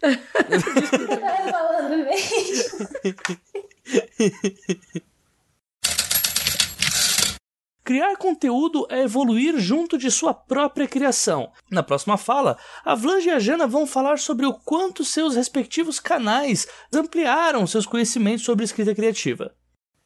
Eu tava falando mesmo. Criar conteúdo é evoluir junto de sua própria criação. Na próxima fala, a Vlange e a Jana vão falar sobre o quanto seus respectivos canais ampliaram seus conhecimentos sobre escrita criativa.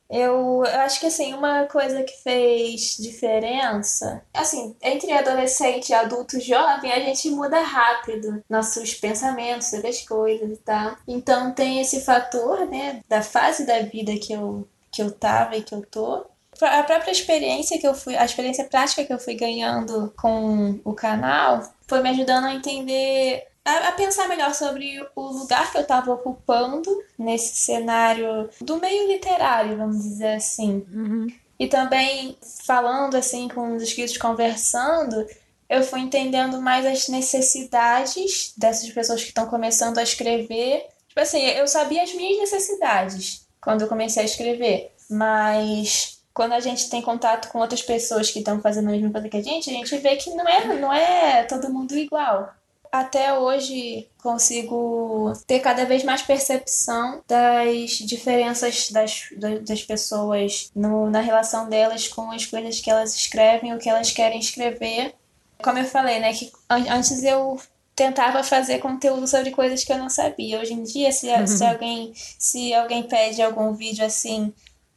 Eu, eu acho que assim, uma coisa que fez diferença, assim, entre adolescente e adulto jovem, a gente muda rápido nossos pensamentos sobre as coisas e tal. Então tem esse fator, né, da fase da vida que eu, que eu tava e que eu tô. A própria experiência que eu fui, a experiência prática que eu fui ganhando com o canal foi me ajudando a entender a, a, pensar melhor sobre o lugar que eu estava ocupando nesse cenário do meio literário, vamos dizer assim. Uhum. E também falando assim com os escritos, conversando, eu fui entendendo mais as necessidades dessas pessoas que estão começando a escrever. Tipo assim, eu sabia as minhas necessidades quando eu comecei a escrever, mas quando a gente tem contato com outras pessoas que estão fazendo a mesma coisa que a gente, a gente vê que não é, não é todo mundo igual até hoje consigo ter cada vez mais percepção das diferenças das, das pessoas no, na relação delas com as coisas que elas escrevem, o que elas querem escrever. Como eu falei, né, que antes eu tentava fazer conteúdo sobre coisas que eu não sabia. Hoje em dia, se, se alguém se alguém pede algum vídeo assim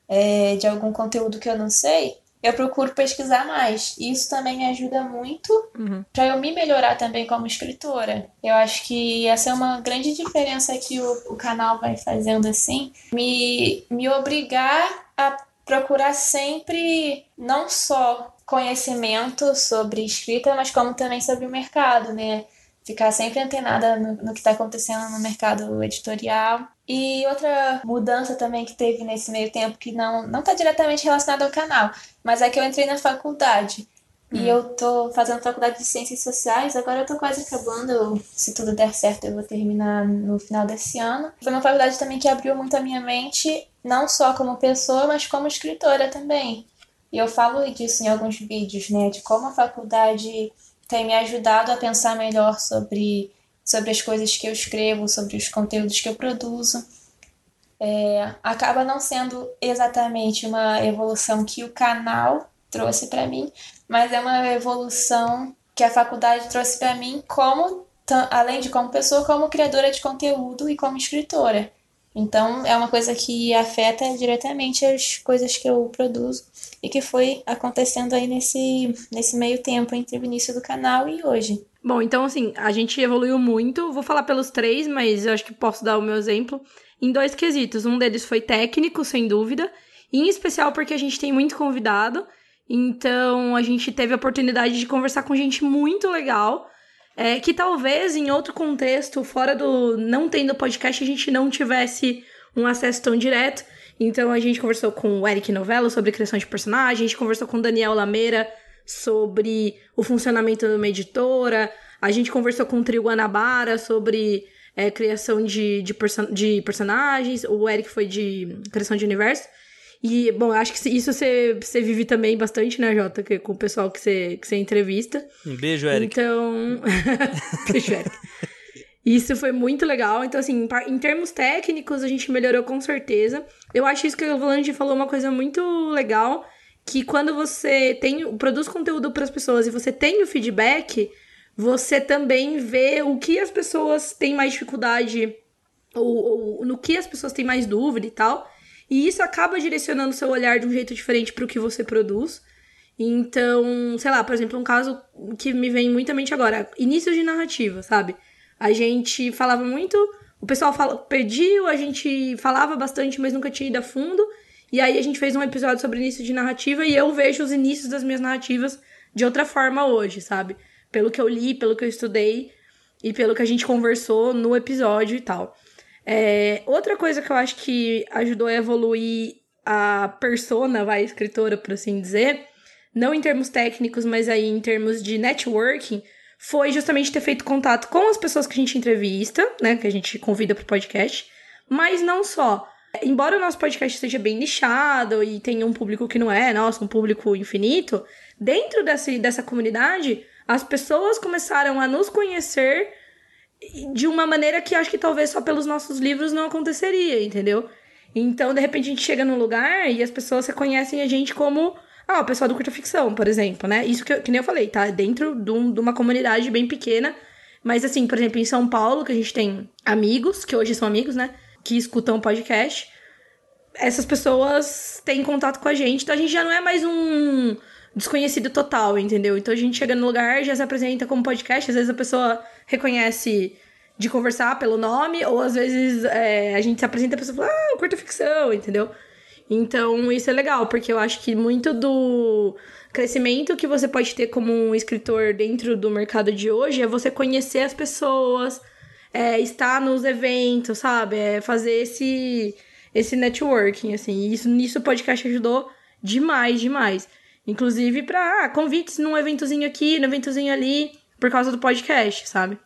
é, de algum conteúdo que eu não sei, eu procuro pesquisar mais. Isso também me ajuda muito uhum. para eu me melhorar também como escritora. Eu acho que essa é uma grande diferença que o, o canal vai fazendo assim, me, me obrigar a procurar sempre não só conhecimento sobre escrita, mas como também sobre o mercado, né? Ficar sempre antenada no, no que está acontecendo no mercado editorial e outra mudança também que teve nesse meio tempo, que não, não tá diretamente relacionada ao canal, mas é que eu entrei na faculdade. Hum. E eu tô fazendo faculdade de Ciências Sociais, agora eu tô quase acabando. Se tudo der certo, eu vou terminar no final desse ano. Foi uma faculdade também que abriu muito a minha mente, não só como pessoa, mas como escritora também. E eu falo disso em alguns vídeos, né? De como a faculdade tem me ajudado a pensar melhor sobre sobre as coisas que eu escrevo, sobre os conteúdos que eu produzo. É, acaba não sendo exatamente uma evolução que o canal trouxe para mim, mas é uma evolução que a faculdade trouxe para mim como além de como pessoa, como criadora de conteúdo e como escritora. Então é uma coisa que afeta diretamente as coisas que eu produzo e que foi acontecendo aí nesse, nesse meio tempo entre o início do canal e hoje. Bom, então assim, a gente evoluiu muito. Vou falar pelos três, mas eu acho que posso dar o meu exemplo. Em dois quesitos. Um deles foi técnico, sem dúvida. Em especial porque a gente tem muito convidado. Então a gente teve a oportunidade de conversar com gente muito legal. É, que talvez em outro contexto, fora do não tendo podcast, a gente não tivesse um acesso tão direto. Então a gente conversou com o Eric Novello sobre criação de personagem, a gente conversou com o Daniel Lameira sobre o funcionamento de uma editora. A gente conversou com o Trio Guanabara sobre é, criação de, de, person de personagens. O Eric foi de criação de universo. E, bom, acho que isso você, você vive também bastante, né, Jota? Que, com o pessoal que você, que você entrevista. Um beijo, Eric. Então. beijo, Eric. Isso foi muito legal. Então, assim, em termos técnicos, a gente melhorou com certeza. Eu acho isso que o Volante falou uma coisa muito legal que quando você tem produz conteúdo para as pessoas e você tem o feedback, você também vê o que as pessoas têm mais dificuldade ou, ou no que as pessoas têm mais dúvida e tal. E isso acaba direcionando seu olhar de um jeito diferente para o que você produz. Então, sei lá, por exemplo, um caso que me vem muito à mente agora, início de narrativa, sabe? A gente falava muito, o pessoal fala, pediu, a gente falava bastante, mas nunca tinha ido a fundo. E aí a gente fez um episódio sobre início de narrativa e eu vejo os inícios das minhas narrativas de outra forma hoje, sabe? Pelo que eu li, pelo que eu estudei e pelo que a gente conversou no episódio e tal. É, outra coisa que eu acho que ajudou a evoluir a persona, vai, escritora, por assim dizer, não em termos técnicos, mas aí em termos de networking, foi justamente ter feito contato com as pessoas que a gente entrevista, né, que a gente convida para o podcast, mas não só. Embora o nosso podcast seja bem nichado e tenha um público que não é, nossa, um público infinito, dentro dessa, dessa comunidade, as pessoas começaram a nos conhecer de uma maneira que acho que talvez só pelos nossos livros não aconteceria, entendeu? Então, de repente, a gente chega num lugar e as pessoas reconhecem a gente como ah, o pessoal do curta ficção, por exemplo, né? Isso que, que nem eu falei, tá? Dentro de, um, de uma comunidade bem pequena. Mas, assim, por exemplo, em São Paulo, que a gente tem amigos, que hoje são amigos, né? Que escutam o podcast. Essas pessoas têm contato com a gente. Então, a gente já não é mais um desconhecido total, entendeu? Então a gente chega no lugar, já se apresenta como podcast, às vezes a pessoa reconhece de conversar pelo nome, ou às vezes é, a gente se apresenta e a pessoa fala, ah, curta ficção, entendeu? Então isso é legal, porque eu acho que muito do crescimento que você pode ter como um escritor dentro do mercado de hoje é você conhecer as pessoas, é, estar nos eventos, sabe? É fazer esse, esse networking, assim. Isso, nisso o podcast ajudou demais, demais. Inclusive para ah, convites num eventozinho aqui, num eventozinho ali, por causa do podcast, sabe?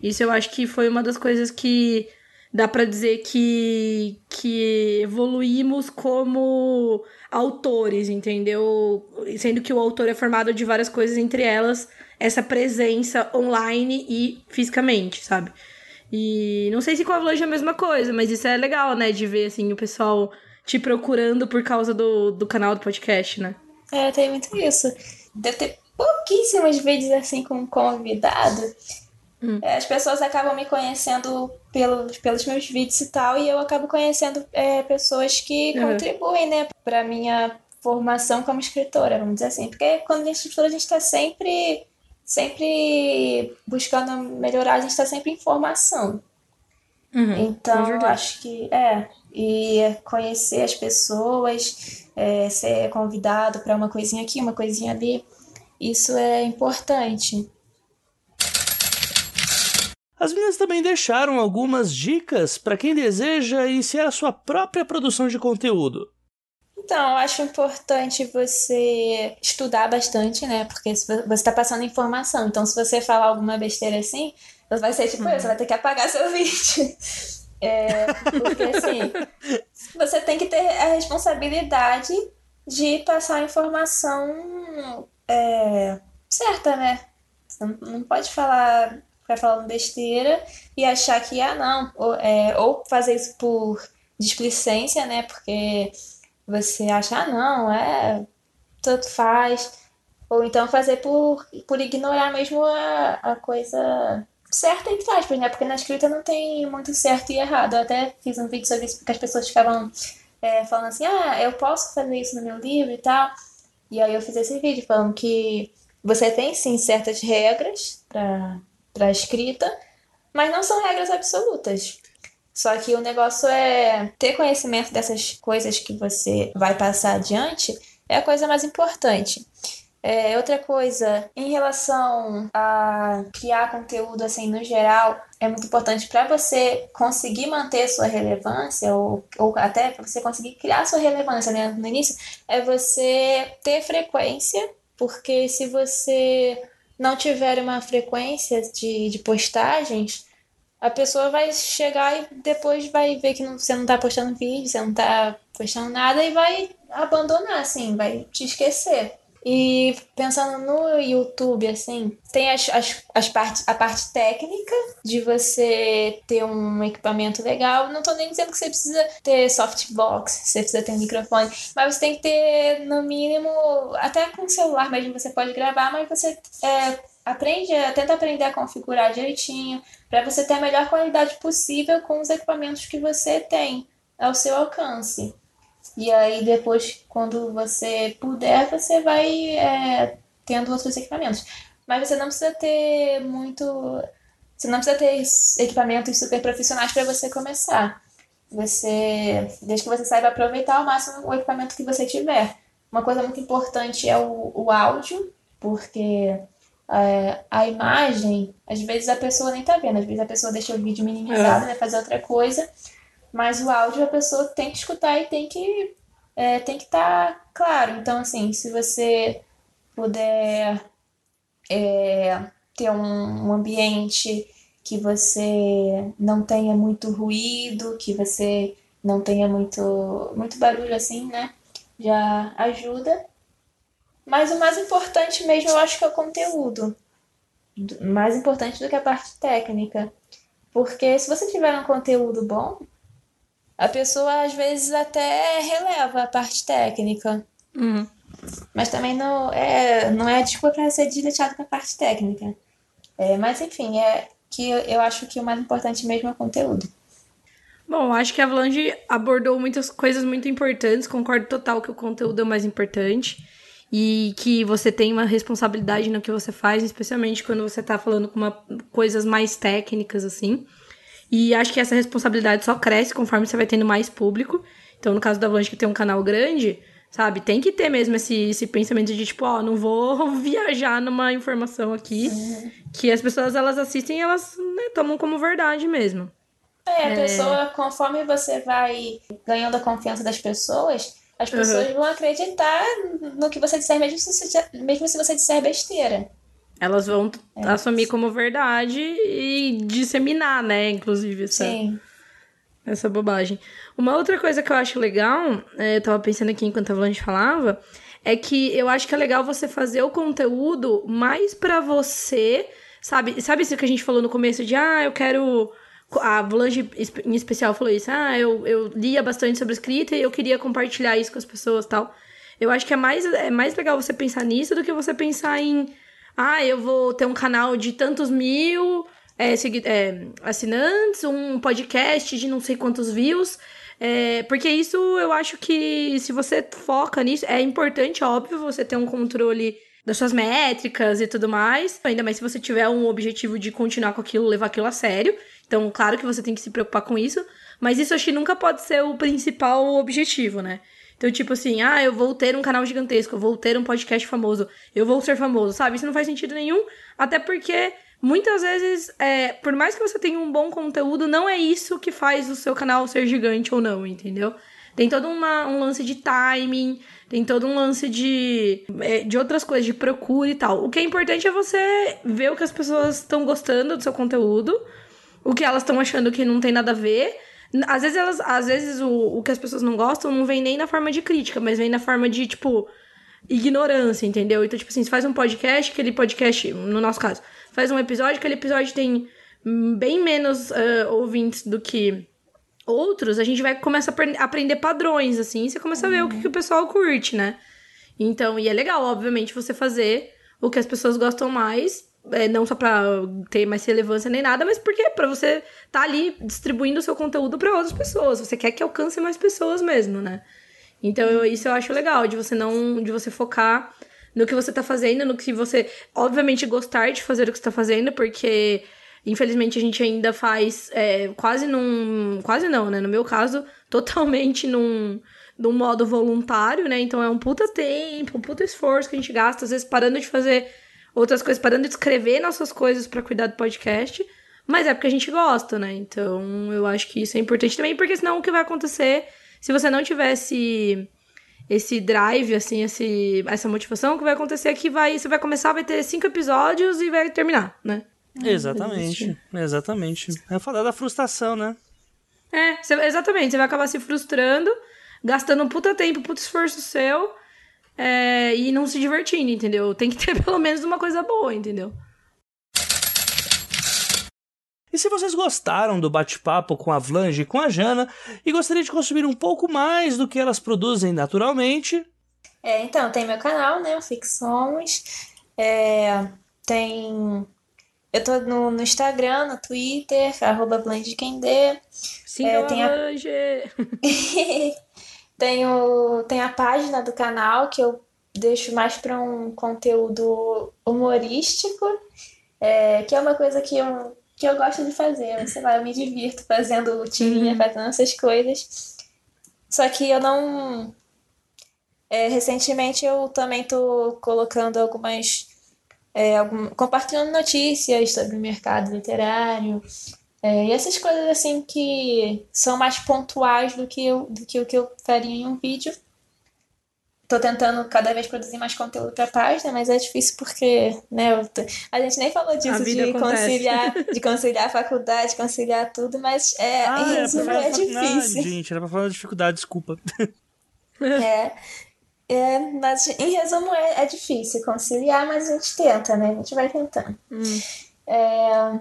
Isso eu acho que foi uma das coisas que dá para dizer que, que evoluímos como autores, entendeu? Sendo que o autor é formado de várias coisas, entre elas essa presença online e fisicamente, sabe? E não sei se com a Vlog é a mesma coisa, mas isso é legal, né? De ver, assim, o pessoal te procurando por causa do, do canal do podcast, né? É, tem muito isso. Deve ter pouquíssimas vezes assim com convidado. Hum. É, as pessoas acabam me conhecendo pelo, pelos meus vídeos e tal, e eu acabo conhecendo é, pessoas que uhum. contribuem, né, pra minha formação como escritora, vamos dizer assim. Porque quando a gente é escritora, a gente está sempre, sempre buscando melhorar, a gente está sempre em formação. Uhum, então, eu acho que é. E conhecer as pessoas, é, ser convidado para uma coisinha aqui, uma coisinha ali, isso é importante. As meninas também deixaram algumas dicas para quem deseja iniciar a sua própria produção de conteúdo. Então, eu acho importante você estudar bastante, né? Porque você está passando informação. Então, se você falar alguma besteira assim, vai ser tipo, uhum. você vai ter que apagar seu vídeo. É, porque assim, você tem que ter a responsabilidade de passar a informação é, certa, né? Você não pode falar, ficar falando besteira e achar que, ah, não, ou, é, ou fazer isso por displicência, né? Porque você acha, ah, não, é, tanto faz. Ou então fazer por, por ignorar mesmo a, a coisa certa, entre aspas, né? Porque na escrita não tem muito certo e errado. Eu até fiz um vídeo sobre isso porque as pessoas ficavam é, falando assim: ah, eu posso fazer isso no meu livro e tal. E aí eu fiz esse vídeo falando que você tem sim certas regras para escrita, mas não são regras absolutas. Só que o negócio é ter conhecimento dessas coisas que você vai passar adiante é a coisa mais importante. É, outra coisa, em relação a criar conteúdo assim no geral, é muito importante para você conseguir manter sua relevância ou, ou até para você conseguir criar sua relevância né, no início, é você ter frequência, porque se você não tiver uma frequência de, de postagens, a pessoa vai chegar e depois vai ver que não, você não está postando vídeo, você não está postando nada e vai abandonar, assim, vai te esquecer. E pensando no YouTube, assim, tem as, as, as partes, a parte técnica de você ter um equipamento legal. Não tô nem dizendo que você precisa ter softbox, você precisa ter um microfone, mas você tem que ter, no mínimo, até com o celular mesmo você pode gravar, mas você é, aprende, tenta aprender a configurar direitinho, para você ter a melhor qualidade possível com os equipamentos que você tem ao seu alcance. E aí depois, quando você puder, você vai é, tendo outros equipamentos. Mas você não precisa ter muito. Você não precisa ter equipamentos super profissionais para você começar. Você. Desde que você saiba aproveitar ao máximo o equipamento que você tiver. Uma coisa muito importante é o, o áudio, porque é, a imagem, às vezes a pessoa nem tá vendo, às vezes a pessoa deixa o vídeo minimizado, é. vai fazer outra coisa. Mas o áudio a pessoa tem que escutar e tem que é, tem que estar tá claro. Então, assim, se você puder é, ter um, um ambiente que você não tenha muito ruído, que você não tenha muito, muito barulho assim, né? Já ajuda. Mas o mais importante mesmo eu acho que é o conteúdo. Mais importante do que a parte técnica. Porque se você tiver um conteúdo bom, a pessoa às vezes até releva a parte técnica. Uhum. Mas também não é, não é desculpa para ser desleixado com a parte técnica. É, mas enfim, é que eu acho que o mais importante mesmo é o conteúdo. Bom, acho que a Avalanche abordou muitas coisas muito importantes. Concordo total que o conteúdo é o mais importante. E que você tem uma responsabilidade no que você faz, especialmente quando você tá falando com uma, coisas mais técnicas, assim. E acho que essa responsabilidade só cresce conforme você vai tendo mais público. Então, no caso da Avalanche, que tem um canal grande, sabe? Tem que ter mesmo esse, esse pensamento de, tipo, ó, não vou viajar numa informação aqui uhum. que as pessoas, elas assistem e elas né, tomam como verdade mesmo. É, a é... pessoa, conforme você vai ganhando a confiança das pessoas, as pessoas uhum. vão acreditar no que você disser, mesmo se, mesmo se você disser besteira. Elas vão é. assumir como verdade e disseminar, né? Inclusive, essa, Sim. essa bobagem. Uma outra coisa que eu acho legal, é, eu tava pensando aqui enquanto a Valente falava, é que eu acho que é legal você fazer o conteúdo mais para você, sabe? Sabe isso que a gente falou no começo de, ah, eu quero. A Volange em especial falou isso, ah, eu, eu lia bastante sobre escrita e eu queria compartilhar isso com as pessoas tal. Eu acho que é mais, é mais legal você pensar nisso do que você pensar em ah, eu vou ter um canal de tantos mil é, é, assinantes, um podcast de não sei quantos views. É, porque isso eu acho que se você foca nisso, é importante, óbvio, você ter um controle das suas métricas e tudo mais. Ainda mais se você tiver um objetivo de continuar com aquilo, levar aquilo a sério. Então, claro que você tem que se preocupar com isso. Mas isso acho que nunca pode ser o principal objetivo, né? Então, tipo assim, ah, eu vou ter um canal gigantesco, eu vou ter um podcast famoso, eu vou ser famoso, sabe? Isso não faz sentido nenhum, até porque muitas vezes, é, por mais que você tenha um bom conteúdo, não é isso que faz o seu canal ser gigante ou não, entendeu? Tem todo uma, um lance de timing, tem todo um lance de, é, de outras coisas, de procura e tal. O que é importante é você ver o que as pessoas estão gostando do seu conteúdo, o que elas estão achando que não tem nada a ver às vezes, elas, às vezes o, o que as pessoas não gostam não vem nem na forma de crítica, mas vem na forma de, tipo, ignorância, entendeu? Então, tipo assim, se faz um podcast, aquele podcast, no nosso caso, faz um episódio, aquele episódio tem bem menos uh, ouvintes do que outros, a gente vai começar a aprender padrões, assim, e você começa uhum. a ver o que, que o pessoal curte, né? Então, e é legal, obviamente, você fazer o que as pessoas gostam mais é, não só para ter mais relevância nem nada, mas porque para você tá ali distribuindo o seu conteúdo para outras pessoas. Você quer que alcance mais pessoas mesmo, né? Então, eu, isso eu acho legal, de você não. de você focar no que você tá fazendo, no que você. Obviamente, gostar de fazer o que você tá fazendo, porque. Infelizmente, a gente ainda faz é, quase num. Quase não, né? No meu caso, totalmente num, num modo voluntário, né? Então é um puta tempo, um puta esforço que a gente gasta, às vezes parando de fazer outras coisas, parando de escrever nossas coisas para cuidar do podcast. Mas é porque a gente gosta, né? Então eu acho que isso é importante também, porque senão o que vai acontecer se você não tivesse esse drive, assim, esse, essa motivação, o que vai acontecer é que vai, você vai começar, vai ter cinco episódios e vai terminar, né? Exatamente, exatamente. É falar da frustração, né? É, você, exatamente. Você vai acabar se frustrando, gastando um puta tempo, puta esforço seu, é, e não se divertindo, entendeu? Tem que ter pelo menos uma coisa boa, entendeu? E se vocês gostaram do bate-papo com a Vlange e com a Jana e gostariam de consumir um pouco mais do que elas produzem naturalmente. É, então, tem meu canal, né? O Fixomos. É, tem. Eu tô no, no, Instagram, no Twitter, arroba BlangeQuemDê. Sim, é, tem a... tem, o, tem a página do canal que eu deixo mais para um conteúdo humorístico, é, que é uma coisa que eu que eu gosto de fazer. Sei lá, eu me divirto fazendo tirinha, uhum. fazendo essas coisas. Só que eu não. É, recentemente eu também tô colocando algumas. É, algum, compartilhando notícias sobre o mercado literário. É, e essas coisas assim que são mais pontuais do que, eu, do que o que eu faria em um vídeo tô tentando cada vez produzir mais conteúdo para a página, mas é difícil porque, né, a gente nem falou disso de conciliar, de conciliar a faculdade, conciliar tudo, mas é, ah, em é, resumo é, difícil. gente, era para falar da dificuldade, desculpa. É, é, mas em resumo é, é difícil conciliar, mas a gente tenta, né? A gente vai tentando. Hum. É,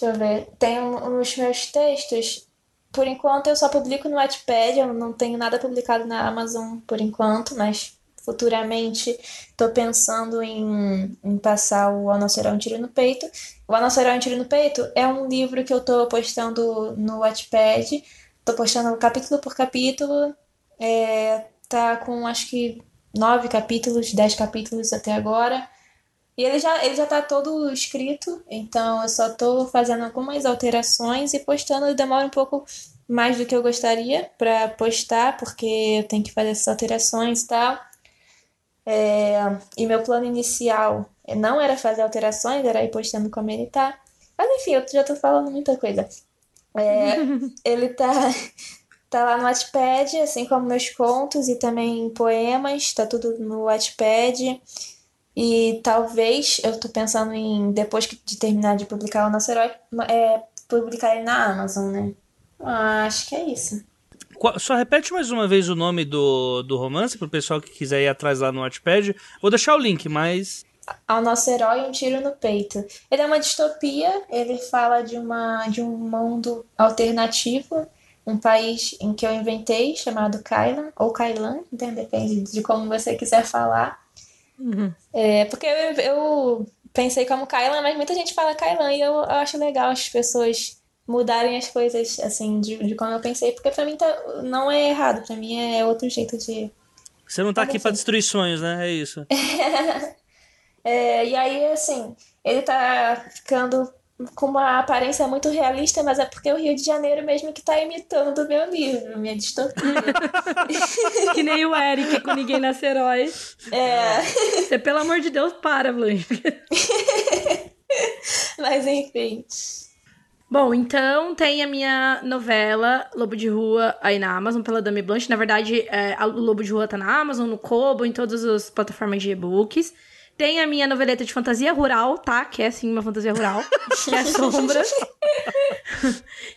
deixa eu ver. Tem os meus textos por enquanto eu só publico no Wattpad, eu não tenho nada publicado na Amazon por enquanto, mas futuramente estou pensando em, em, passar o Anocerol um Tiro no Peito. O Anocerol um Tiro no Peito é um livro que eu estou postando no Wattpad, estou postando capítulo por capítulo, é, tá com acho que nove capítulos, dez capítulos até agora. E ele já, ele já tá todo escrito, então eu só tô fazendo algumas alterações e postando. Demora um pouco mais do que eu gostaria para postar, porque eu tenho que fazer essas alterações e tal. É, e meu plano inicial não era fazer alterações, era ir postando como ele tá. Mas enfim, eu já tô falando muita coisa. É, ele tá, tá lá no Wattpad, assim como meus contos e também poemas, tá tudo no Wattpad. E talvez eu tô pensando em, depois de terminar de publicar o nosso herói, é, publicar ele na Amazon, né? Ah, acho que é isso. Só repete mais uma vez o nome do, do romance pro pessoal que quiser ir atrás lá no Watchpad. Vou deixar o link, mas. Ao nosso herói, um tiro no peito. Ele é uma distopia, ele fala de, uma, de um mundo alternativo, um país em que eu inventei, chamado Kailan, ou Kailan, depende de como você quiser falar. Uhum. É, porque eu, eu, pensei como Kylan, mas muita gente fala Kylan e eu, eu, acho legal as pessoas mudarem as coisas, assim, de, de como eu pensei, porque pra mim tá, não é errado, pra mim é outro jeito de. Você não tá aqui pra destruir sonhos, né? É isso. é, e aí, assim, ele tá ficando com uma aparência muito realista, mas é porque o Rio de Janeiro mesmo que tá imitando o meu livro, minha distopia. que nem o Eric com Ninguém Nasce Herói. É. Você, pelo amor de Deus, para, Blanche. mas enfim. Bom, então tem a minha novela Lobo de Rua aí na Amazon pela Dami Blanche. Na verdade, é, o Lobo de Rua tá na Amazon, no Kobo, em todas as plataformas de e-books. Tem a minha noveleta de fantasia rural, tá? Que é sim uma fantasia rural, que é Sombra.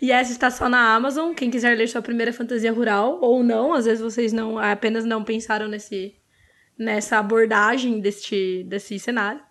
e essa está só na Amazon. Quem quiser ler sua primeira fantasia rural, ou não, às vezes vocês não apenas não pensaram nesse, nessa abordagem deste, desse cenário.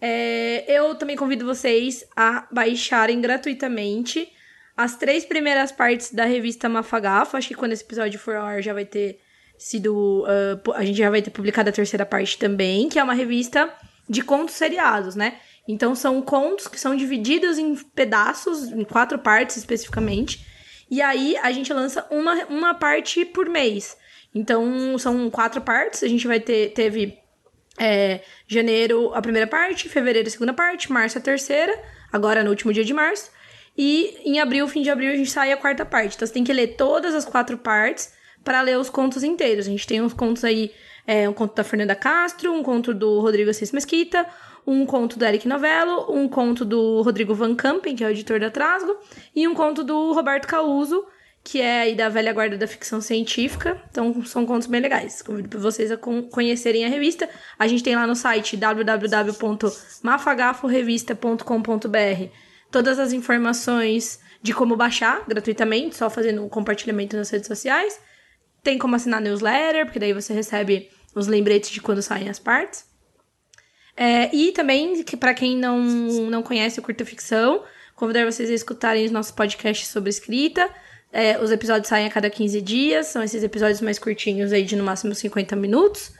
É, eu também convido vocês a baixarem gratuitamente as três primeiras partes da revista Mafagafo. Acho que quando esse episódio for ao ar já vai ter sido. Uh, a gente já vai ter publicado a terceira parte também, que é uma revista de contos seriados, né? Então são contos que são divididos em pedaços, em quatro partes especificamente. E aí a gente lança uma, uma parte por mês. Então são quatro partes. A gente vai ter. Teve é, janeiro a primeira parte, fevereiro a segunda parte, março a terceira, agora no último dia de março. E em abril, fim de abril, a gente sai a quarta parte. Então você tem que ler todas as quatro partes para ler os contos inteiros. A gente tem uns contos aí, é, um conto da Fernanda Castro, um conto do Rodrigo Assis Mesquita, um conto do Eric Novello, um conto do Rodrigo Van Campen, que é o editor da Trasgo, e um conto do Roberto Causo, que é aí da velha guarda da ficção científica. Então, são contos bem legais. Convido vocês a conhecerem a revista. A gente tem lá no site www.mafagaforevista.com.br todas as informações de como baixar gratuitamente, só fazendo um compartilhamento nas redes sociais. Tem como assinar newsletter, porque daí você recebe os lembretes de quando saem as partes. É, e também, que para quem não, não conhece o Curta Ficção, convidar vocês a escutarem os nossos podcasts sobre escrita. É, os episódios saem a cada 15 dias, são esses episódios mais curtinhos aí de no máximo 50 minutos.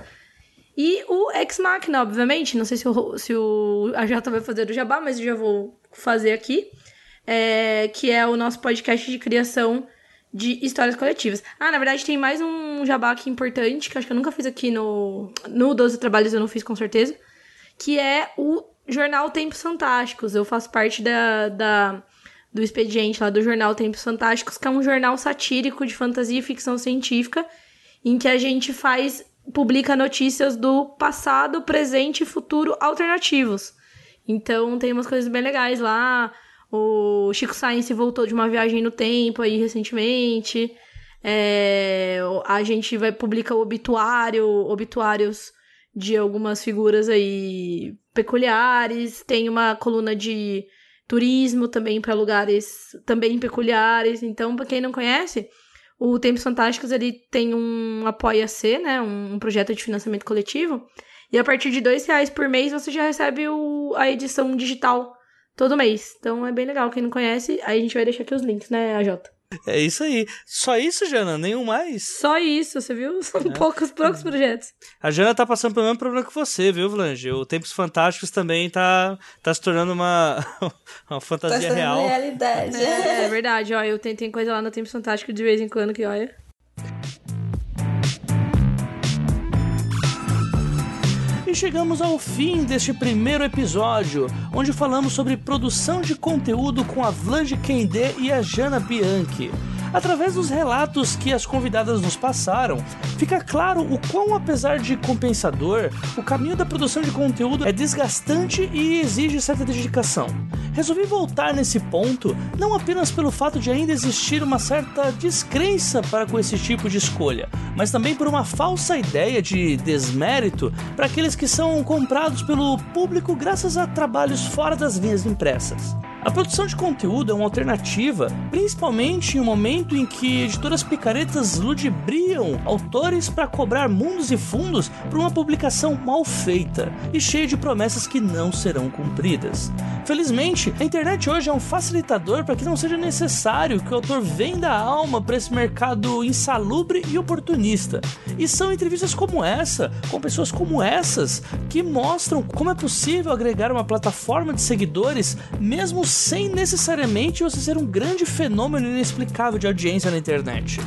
E o Ex Machina, obviamente, não sei se o, se o AJ vai fazer o jabá, mas eu já vou fazer aqui. É, que é o nosso podcast de criação de histórias coletivas. Ah, na verdade tem mais um jabá aqui importante, que acho que eu nunca fiz aqui no, no 12 Trabalhos, eu não fiz com certeza, que é o jornal Tempos Fantásticos. Eu faço parte da, da, do expediente lá do jornal Tempos Fantásticos, que é um jornal satírico de fantasia e ficção científica, em que a gente faz publica notícias do passado, presente e futuro alternativos. Então tem umas coisas bem legais lá. O Chico Science voltou de uma viagem no tempo aí recentemente. É, a gente vai publicar obituário, obituários de algumas figuras aí peculiares. Tem uma coluna de turismo também para lugares também peculiares. Então, para quem não conhece, o Tempos Fantásticos ele tem um apoia-se, né, um projeto de financiamento coletivo. E a partir de dois reais por mês você já recebe o, a edição digital todo mês. Então é bem legal. Quem não conhece, aí a gente vai deixar aqui os links, né, AJ? É isso aí. Só isso, Jana? Nenhum mais? Só isso, você viu? São é. poucos, poucos projetos. A Jana tá passando pelo mesmo problema que você, viu, Vlange? O Tempos Fantásticos também tá, tá se tornando uma, uma fantasia tá real. realidade. É, é verdade, ó. Eu tenho, tenho coisa lá no Tempos Fantásticos de vez em quando que, olha. E chegamos ao fim deste primeiro episódio, onde falamos sobre produção de conteúdo com a Vlange Kendé e a Jana Bianchi. Através dos relatos que as convidadas nos passaram, fica claro o quão, apesar de compensador, o caminho da produção de conteúdo é desgastante e exige certa dedicação. Resolvi voltar nesse ponto não apenas pelo fato de ainda existir uma certa descrença para com esse tipo de escolha, mas também por uma falsa ideia de desmérito para aqueles que são comprados pelo público graças a trabalhos fora das linhas impressas. A produção de conteúdo é uma alternativa, principalmente em um momento em que editoras picaretas ludibriam autores para cobrar mundos e fundos por uma publicação mal feita e cheia de promessas que não serão cumpridas. Felizmente, a internet hoje é um facilitador para que não seja necessário que o autor venda a alma para esse mercado insalubre e oportunista. E são entrevistas como essa, com pessoas como essas, que mostram como é possível agregar uma plataforma de seguidores mesmo sem necessariamente você ser um grande fenômeno inexplicável de audiência na internet.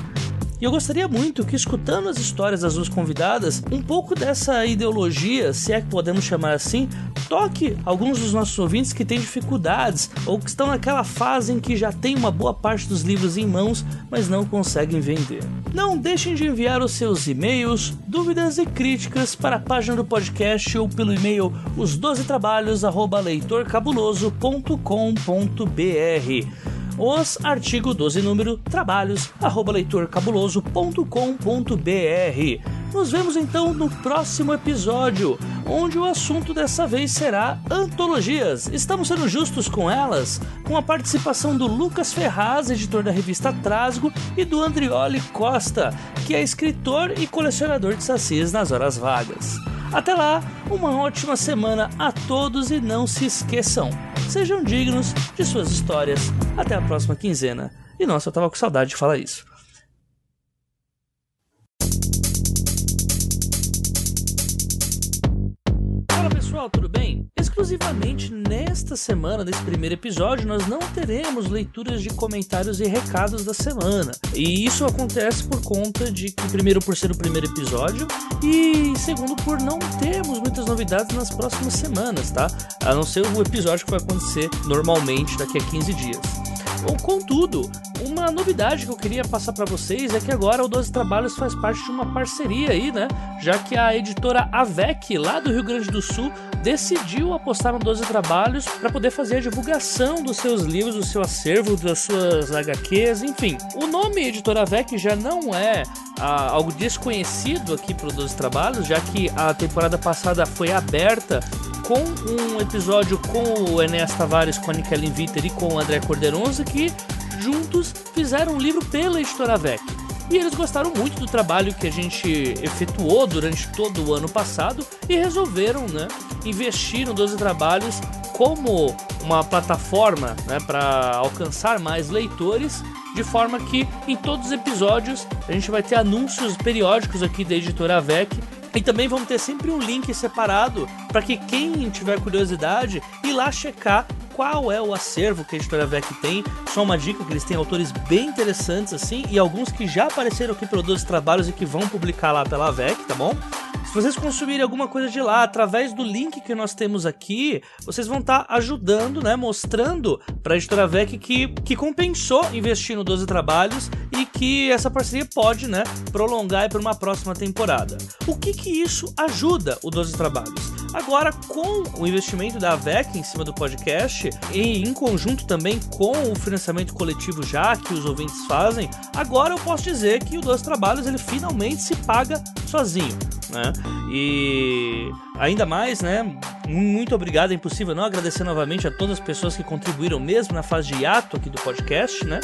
E eu gostaria muito que, escutando as histórias das duas convidadas, um pouco dessa ideologia, se é que podemos chamar assim, toque alguns dos nossos ouvintes que têm dificuldades ou que estão naquela fase em que já tem uma boa parte dos livros em mãos, mas não conseguem vender. Não deixem de enviar os seus e-mails, dúvidas e críticas para a página do podcast ou pelo e-mail os12trabalhos@leitorcabuloso.com.br os artigo 12 número trabalhos arroba leitorcabuloso.com.br. Nos vemos então no próximo episódio, onde o assunto dessa vez será antologias. Estamos sendo justos com elas, com a participação do Lucas Ferraz, editor da revista Trasgo, e do Andrioli Costa, que é escritor e colecionador de sacis nas horas vagas. Até lá, uma ótima semana a todos e não se esqueçam, sejam dignos de suas histórias. Até a próxima quinzena. E nossa, eu tava com saudade de falar isso. Pessoal, tudo bem? Exclusivamente nesta semana, nesse primeiro episódio, nós não teremos leituras de comentários e recados da semana. E isso acontece por conta de que, primeiro, por ser o primeiro episódio, e segundo, por não termos muitas novidades nas próximas semanas, tá? A não ser o episódio que vai acontecer normalmente daqui a 15 dias. Contudo, uma novidade que eu queria passar para vocês é que agora o 12 Trabalhos faz parte de uma parceria aí, né? Já que a editora Avec, lá do Rio Grande do Sul, decidiu apostar no 12 Trabalhos para poder fazer a divulgação dos seus livros, do seu acervo, das suas HQs, enfim. O nome Editora Avec já não é ah, algo desconhecido aqui para o 12 Trabalhos, já que a temporada passada foi aberta com um episódio com o Enéas Tavares, com a Nicole Viter e com o André Corderonza, que juntos fizeram um livro pela editora VEC. E eles gostaram muito do trabalho que a gente efetuou durante todo o ano passado e resolveram né, investir no 12 Trabalhos como uma plataforma né, para alcançar mais leitores, de forma que em todos os episódios a gente vai ter anúncios periódicos aqui da editora VEC e também vamos ter sempre um link separado para que quem tiver curiosidade ir lá checar qual é o acervo que a editora VEC tem. Só uma dica que eles têm autores bem interessantes assim e alguns que já apareceram aqui pelo 12 trabalhos e que vão publicar lá pela VEC, tá bom? Se vocês consumirem alguma coisa de lá através do link que nós temos aqui, vocês vão estar tá ajudando, né, mostrando para a editora VEC que, que compensou investir no 12 trabalhos e que essa parceria pode, né, prolongar para uma próxima temporada. O que que isso ajuda o 12 trabalhos? Agora, com o investimento da AVEC em cima do podcast, e em conjunto também com o financiamento coletivo já que os ouvintes fazem, agora eu posso dizer que o Dois Trabalhos ele finalmente se paga sozinho, né? E ainda mais, né? Muito obrigado, é impossível não agradecer novamente a todas as pessoas que contribuíram mesmo na fase de hiato aqui do podcast, né?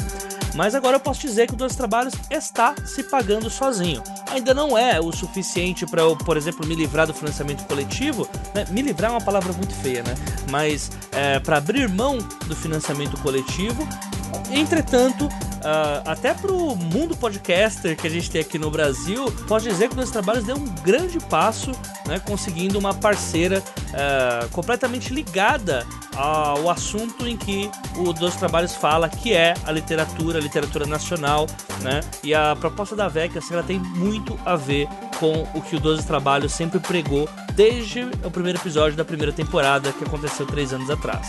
Mas agora eu posso dizer que o Dois Trabalhos está se pagando sozinho. Ainda não é o suficiente para eu, por exemplo, me livrar do financiamento coletivo. Né? Me livrar é uma palavra muito feia, né? Mas é, para abrir mão do financiamento coletivo. Entretanto, Uh, até pro mundo podcaster que a gente tem aqui no Brasil, posso dizer que o Dois Trabalhos deu um grande passo, né, conseguindo uma parceira uh, completamente ligada ao assunto em que o Dois Trabalhos fala, que é a literatura, a literatura nacional, né? E a proposta da VEC, assim, ela tem muito a ver com o que o Doze Trabalhos sempre pregou desde o primeiro episódio da primeira temporada, que aconteceu três anos atrás.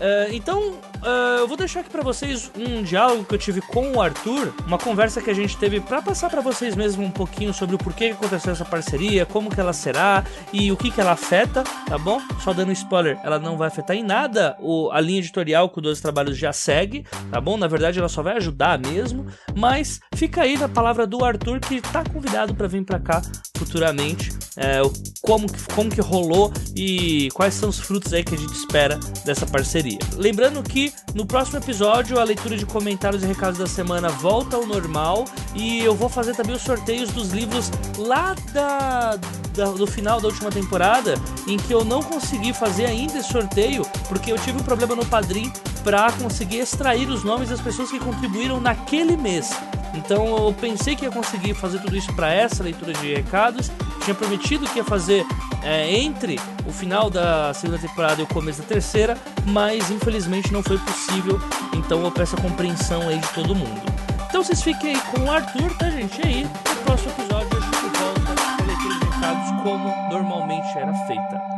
Uh, então, Uh, eu vou deixar aqui para vocês um diálogo que eu tive com o Arthur, uma conversa que a gente teve para passar para vocês mesmo um pouquinho sobre o porquê que aconteceu essa parceria, como que ela será e o que que ela afeta, tá bom? Só dando spoiler, ela não vai afetar em nada o, a linha editorial que o 12 Trabalhos já segue, tá bom? Na verdade, ela só vai ajudar mesmo, mas fica aí na palavra do Arthur que tá convidado para vir para cá futuramente, é, como, como que rolou e quais são os frutos aí que a gente espera dessa parceria. Lembrando que no próximo episódio a leitura de comentários e recados da semana volta ao normal e eu vou fazer também os sorteios dos livros lá da, da, do final da última temporada, em que eu não consegui fazer ainda esse sorteio porque eu tive um problema no Padrim para conseguir extrair os nomes das pessoas que contribuíram naquele mês. Então eu pensei que ia conseguir fazer tudo isso para essa leitura de recados. Tinha prometido que ia fazer é, entre o final da segunda temporada e o começo da terceira, mas infelizmente não foi possível. Então eu peço a compreensão aí de todo mundo. Então vocês fiquem aí com o Arthur, tá gente? E aí, no próximo episódio gente volta com a leitura de recados como normalmente era feita.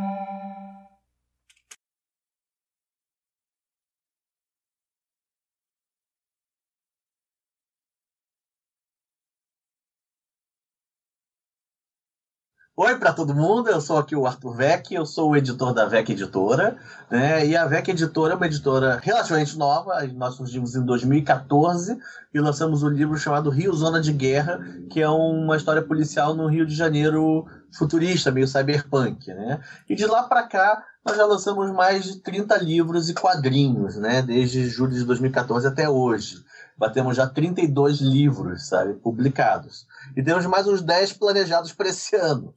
Oi para todo mundo, eu sou aqui o Arthur Vec, eu sou o editor da Vec Editora, né? E a Vec Editora é uma editora relativamente nova, nós surgimos em 2014 e lançamos um livro chamado Rio Zona de Guerra, que é uma história policial no Rio de Janeiro futurista, meio cyberpunk, né? E de lá para cá nós já lançamos mais de 30 livros e quadrinhos, né? Desde julho de 2014 até hoje. Batemos já 32 livros, sabe, publicados. E temos mais uns 10 planejados para esse ano.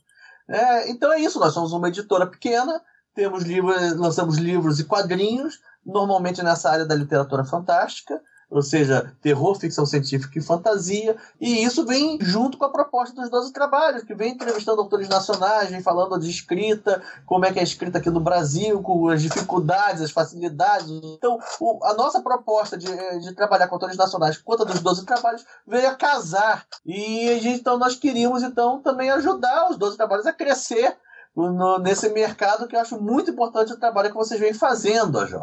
É, então é isso, nós somos uma editora pequena, temos livros, lançamos livros e quadrinhos, normalmente nessa área da literatura fantástica, ou seja, terror, ficção científica e fantasia, e isso vem junto com a proposta dos 12 trabalhos, que vem entrevistando autores nacionais, vem falando de escrita, como é que é escrita aqui no Brasil, com as dificuldades, as facilidades. Então, o, a nossa proposta de, de trabalhar com autores nacionais quanto a dos 12 trabalhos veio a casar. E a gente, então nós queríamos então também ajudar os 12 trabalhos a crescer no, nesse mercado que eu acho muito importante o trabalho que vocês vêm fazendo, AJ.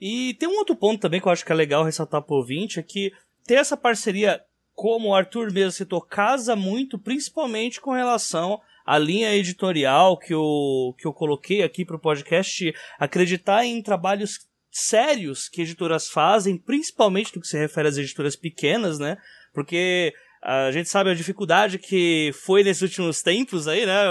E tem um outro ponto também que eu acho que é legal ressaltar pro ouvinte, é que ter essa parceria, como o Arthur mesmo citou, casa muito, principalmente com relação à linha editorial que eu, que eu coloquei aqui pro podcast, acreditar em trabalhos sérios que editoras fazem, principalmente no que se refere às editoras pequenas, né? Porque a gente sabe a dificuldade que foi nesses últimos tempos aí, né?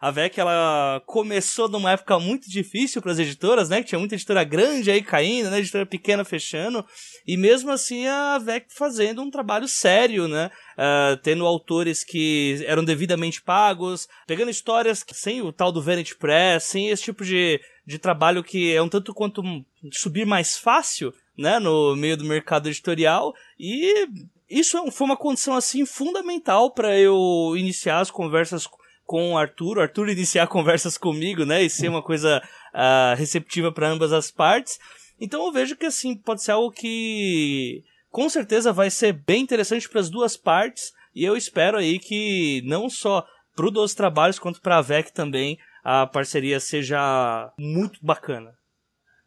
A VEC, ela começou numa época muito difícil para as editoras, né? Que tinha muita editora grande aí caindo, né? Editora pequena fechando. E mesmo assim a VEC fazendo um trabalho sério, né? Uh, tendo autores que eram devidamente pagos, pegando histórias sem o tal do Vanity Press, sem esse tipo de, de trabalho que é um tanto quanto subir mais fácil, né, no meio do mercado editorial e isso é foi uma condição assim fundamental para eu iniciar as conversas com o Arthur, o Arthur iniciar conversas comigo, né, e ser uma coisa uh, receptiva para ambas as partes. Então eu vejo que assim pode ser algo que com certeza vai ser bem interessante para as duas partes e eu espero aí que não só pro Dois Trabalhos quanto para a VEC também a parceria seja muito bacana.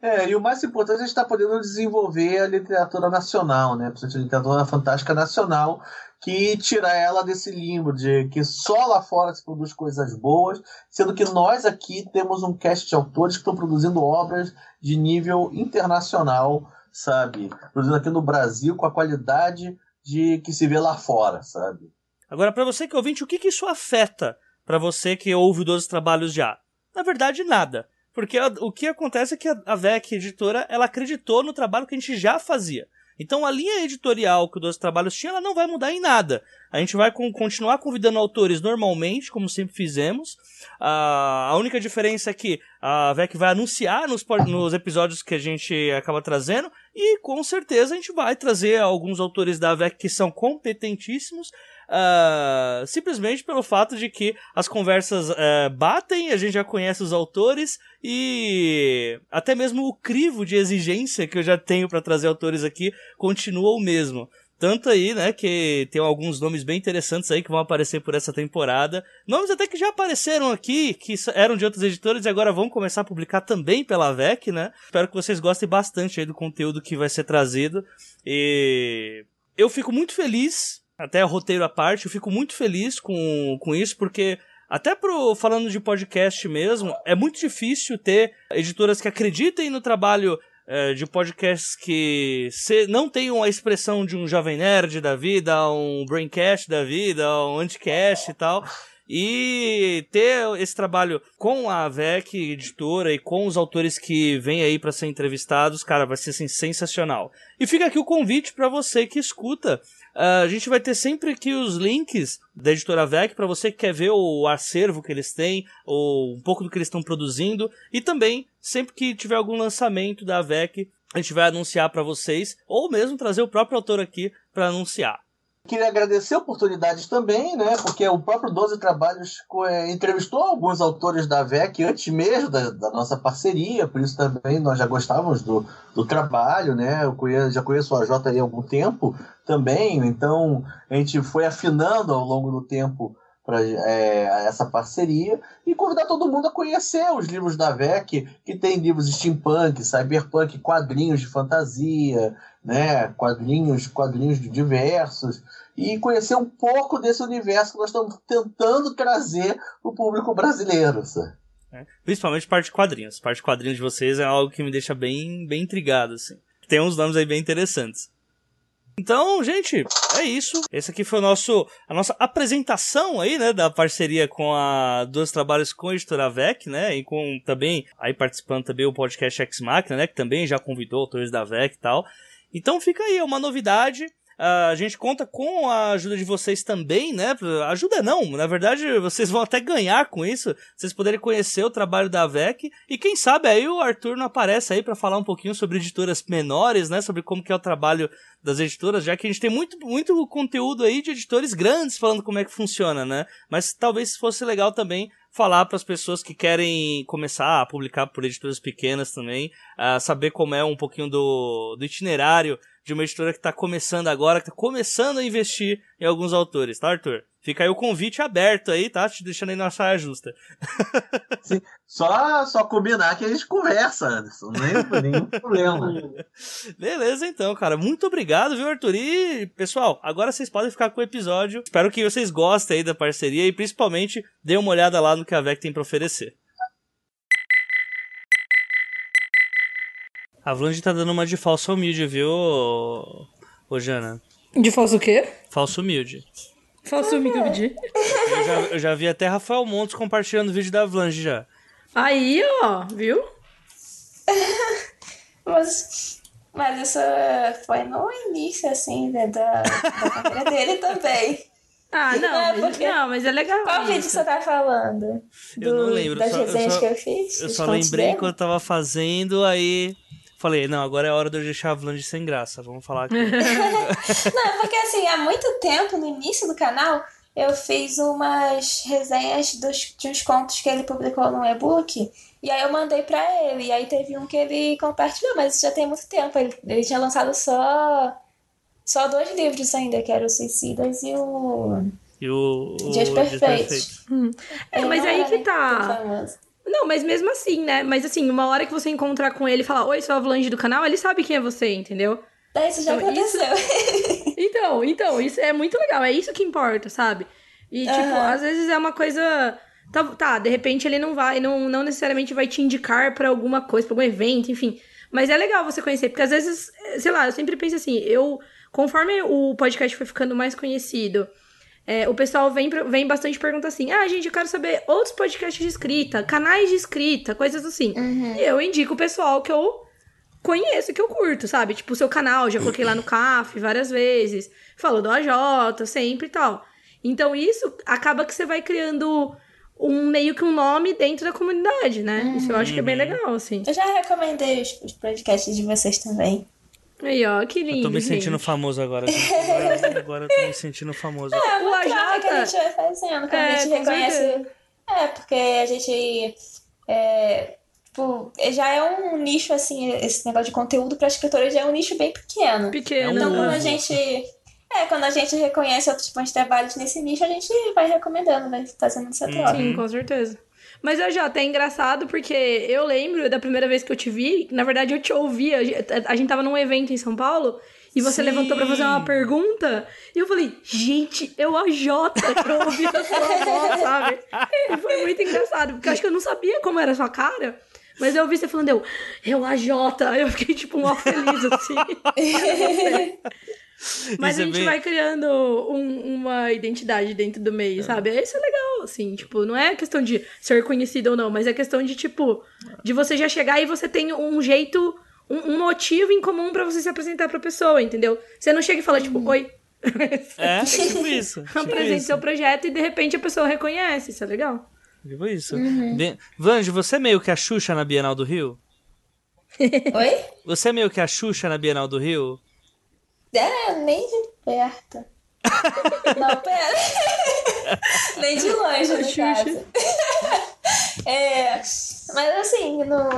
É, e o mais importante é a gente estar tá podendo desenvolver a literatura nacional, né? A literatura fantástica nacional, que tira ela desse limbo de que só lá fora se produz coisas boas, sendo que nós aqui temos um cast de autores que estão produzindo obras de nível internacional, sabe? Produzindo aqui no Brasil com a qualidade de que se vê lá fora, sabe? Agora, para você que é ouvinte, o que, que isso afeta para você que ouve o 12 Trabalhos já? Na verdade, nada. Porque o que acontece é que a VEC editora, ela acreditou no trabalho que a gente já fazia. Então a linha editorial que o Dois Trabalhos tinha, ela não vai mudar em nada. A gente vai com, continuar convidando autores normalmente, como sempre fizemos. A única diferença é que a VEC vai anunciar nos, nos episódios que a gente acaba trazendo. E com certeza a gente vai trazer alguns autores da VEC que são competentíssimos uh, simplesmente pelo fato de que as conversas uh, batem, a gente já conhece os autores e até mesmo o crivo de exigência que eu já tenho para trazer autores aqui continua o mesmo. Tanto aí, né, que tem alguns nomes bem interessantes aí que vão aparecer por essa temporada. Nomes até que já apareceram aqui, que eram de outros editores e agora vão começar a publicar também pela VEC, né? Espero que vocês gostem bastante aí do conteúdo que vai ser trazido. E eu fico muito feliz até roteiro à parte, eu fico muito feliz com, com isso, porque até pro, falando de podcast mesmo, é muito difícil ter editoras que acreditem no trabalho é, de podcasts que se, não tenham a expressão de um Jovem Nerd da vida, um Braincast da vida, um Anticast e tal. E ter esse trabalho com a VEC editora e com os autores que vêm aí para ser entrevistados, cara, vai ser assim, sensacional. E fica aqui o convite para você que escuta a gente vai ter sempre aqui os links da editora VEC para você que quer ver o acervo que eles têm, ou um pouco do que eles estão produzindo. E também, sempre que tiver algum lançamento da VEC, a gente vai anunciar para vocês, ou mesmo trazer o próprio autor aqui para anunciar. Queria agradecer a oportunidade também, né? Porque o próprio 12 Trabalhos é, entrevistou alguns autores da VEC antes mesmo da, da, nossa parceria, por isso também nós já gostávamos do, do trabalho, né? Eu conheço, já conheço o AJ há algum tempo também, então a gente foi afinando ao longo do tempo para é, essa parceria e convidar todo mundo a conhecer os livros da VEC, que tem livros steampunk, cyberpunk, quadrinhos de fantasia, né, quadrinhos, quadrinhos diversos e conhecer um pouco desse universo que nós estamos tentando trazer para o público brasileiro. É, principalmente parte de quadrinhos. Parte de quadrinhos de vocês é algo que me deixa bem, bem intrigado, assim. Tem uns nomes aí bem interessantes. Então, gente, é isso. Esse aqui foi o nosso, a nossa apresentação aí, né, da parceria com a Dois Trabalhos com a Editora VEC, né, e com também, aí participando também o podcast X Machina, né, que também já convidou autores da VEC e tal. Então fica aí, é uma novidade. Uh, a gente conta com a ajuda de vocês também, né? Ajuda não, na verdade vocês vão até ganhar com isso, vocês poderem conhecer o trabalho da VEC e quem sabe aí o Arthur não aparece aí para falar um pouquinho sobre editoras menores, né? Sobre como que é o trabalho das editoras, já que a gente tem muito, muito conteúdo aí de editores grandes falando como é que funciona, né? Mas talvez fosse legal também falar para as pessoas que querem começar a publicar por editoras pequenas também, uh, saber como é um pouquinho do, do itinerário de uma editora que está começando agora, que está começando a investir em alguns autores, tá, Arthur? Fica aí o convite aberto aí, tá? Te deixando aí na saia justa. Sim, só, só combinar que a gente conversa, Anderson. Não é nenhum problema. Beleza, então, cara. Muito obrigado, viu, Arthur? E, pessoal, agora vocês podem ficar com o episódio. Espero que vocês gostem aí da parceria e, principalmente, dêem uma olhada lá no que a VEC tem para oferecer. A Vlange tá dando uma de falsa humilde, viu, ô, ô Jana? De falso o quê? Falso humilde. Falso humilde. Eu já, eu já vi até Rafael Montes compartilhando o vídeo da Avlange já. Aí, ó, viu? Mas, mas isso foi no início, assim, né, da, da carreira dele também. Ah, não, É, mas, porque- não, mas é legal. Qual vídeo isso. você tá falando? Eu não Do- lembro, Das só- eu resenhas só- que eu fiz? Eu só lembrei dele? quando eu tava fazendo, aí falei, não, agora é hora de eu deixar a Avlange sem graça. Vamos falar aqui. Não, porque assim, há muito tempo, no início do canal, eu fiz umas resenhas dos, de uns contos que ele publicou no e-book. E aí eu mandei pra ele. E aí teve um que ele compartilhou, mas isso já tem muito tempo. Ele, ele tinha lançado só, só dois livros ainda, que era o Suicidas e o. E o. o Dias Dias Perfeitos. É, Ele mas não aí que nem tá. Não, mas mesmo assim, né? Mas assim, uma hora que você encontrar com ele e falar, oi, sou a Avalanche do canal, ele sabe quem é você, entendeu? Daí isso já Então, isso- aconteceu. Então, então, isso é muito legal, é isso que importa, sabe? E, tipo, Aham. às vezes é uma coisa. Tá, tá, de repente ele não vai, não, não necessariamente vai te indicar pra alguma coisa, pra algum evento, enfim. Mas é legal você conhecer, porque às vezes, sei lá, eu sempre penso assim, eu, conforme o podcast foi ficando mais conhecido, é, o pessoal vem, vem bastante pergunta assim: ah, gente, eu quero saber outros podcasts de escrita, canais de escrita, coisas assim. E eu indico o pessoal que eu conheço, que eu curto, sabe? Tipo, o seu canal, já coloquei lá no CAF várias vezes, falou do AJ, sempre e tal. Então, isso acaba que você vai criando um meio que um nome dentro da comunidade, né? Isso eu acho que é bem legal, assim. Eu já recomendei os, os podcasts de vocês também. Aí, ó, que lindo. Eu tô me sentindo gente. famoso agora. gente. Agora, agora eu tô me sentindo famoso. É O uma troca que a AJ. gente vai fazendo, quando É, a gente reconhece. certeza. É, porque a gente. É, tipo, já é um nicho, assim, esse negócio de conteúdo para escritores já é um nicho bem pequeno. Pequeno. Então, quando a gente. É, quando a gente reconhece outros bons trabalhos nesse nicho, a gente vai recomendando, vai fazendo essa troca. Sim, com certeza. Mas eu já até é engraçado porque eu lembro da primeira vez que eu te vi, na verdade eu te ouvi, a gente, tava num evento em São Paulo e você Sim. levantou pra fazer uma pergunta e eu falei, gente, eu a Jota, eu ouvi a sua voz, sabe? E foi muito engraçado, porque eu acho que eu não sabia como era a sua cara. Mas eu ouvi você falando, eu, eu a Jota, eu fiquei tipo mó feliz assim. Mas Isso a é gente bem- vai criando um- uma identidade dentro do meio, sabe? Isso é legal, assim, tipo, não é questão de ser conhecido ou não, mas é questão de, tipo, de você já chegar e você tem um jeito, um, um motivo em comum pra você se apresentar pra pessoa, entendeu? Você não chega e fala, tipo, oi, É, tipo isso. Tipo apresente isso. seu projeto e de repente a pessoa reconhece, isso é legal. Tipo isso. Uhum. Bem- Vange, você é meio que a Xuxa na Bienal do Rio? Oi? Você é meio que a Xuxa na Bienal do Rio? É, nem de perto. Não, pera. nem de longe, no Xuxa. caso. É, mas assim, no...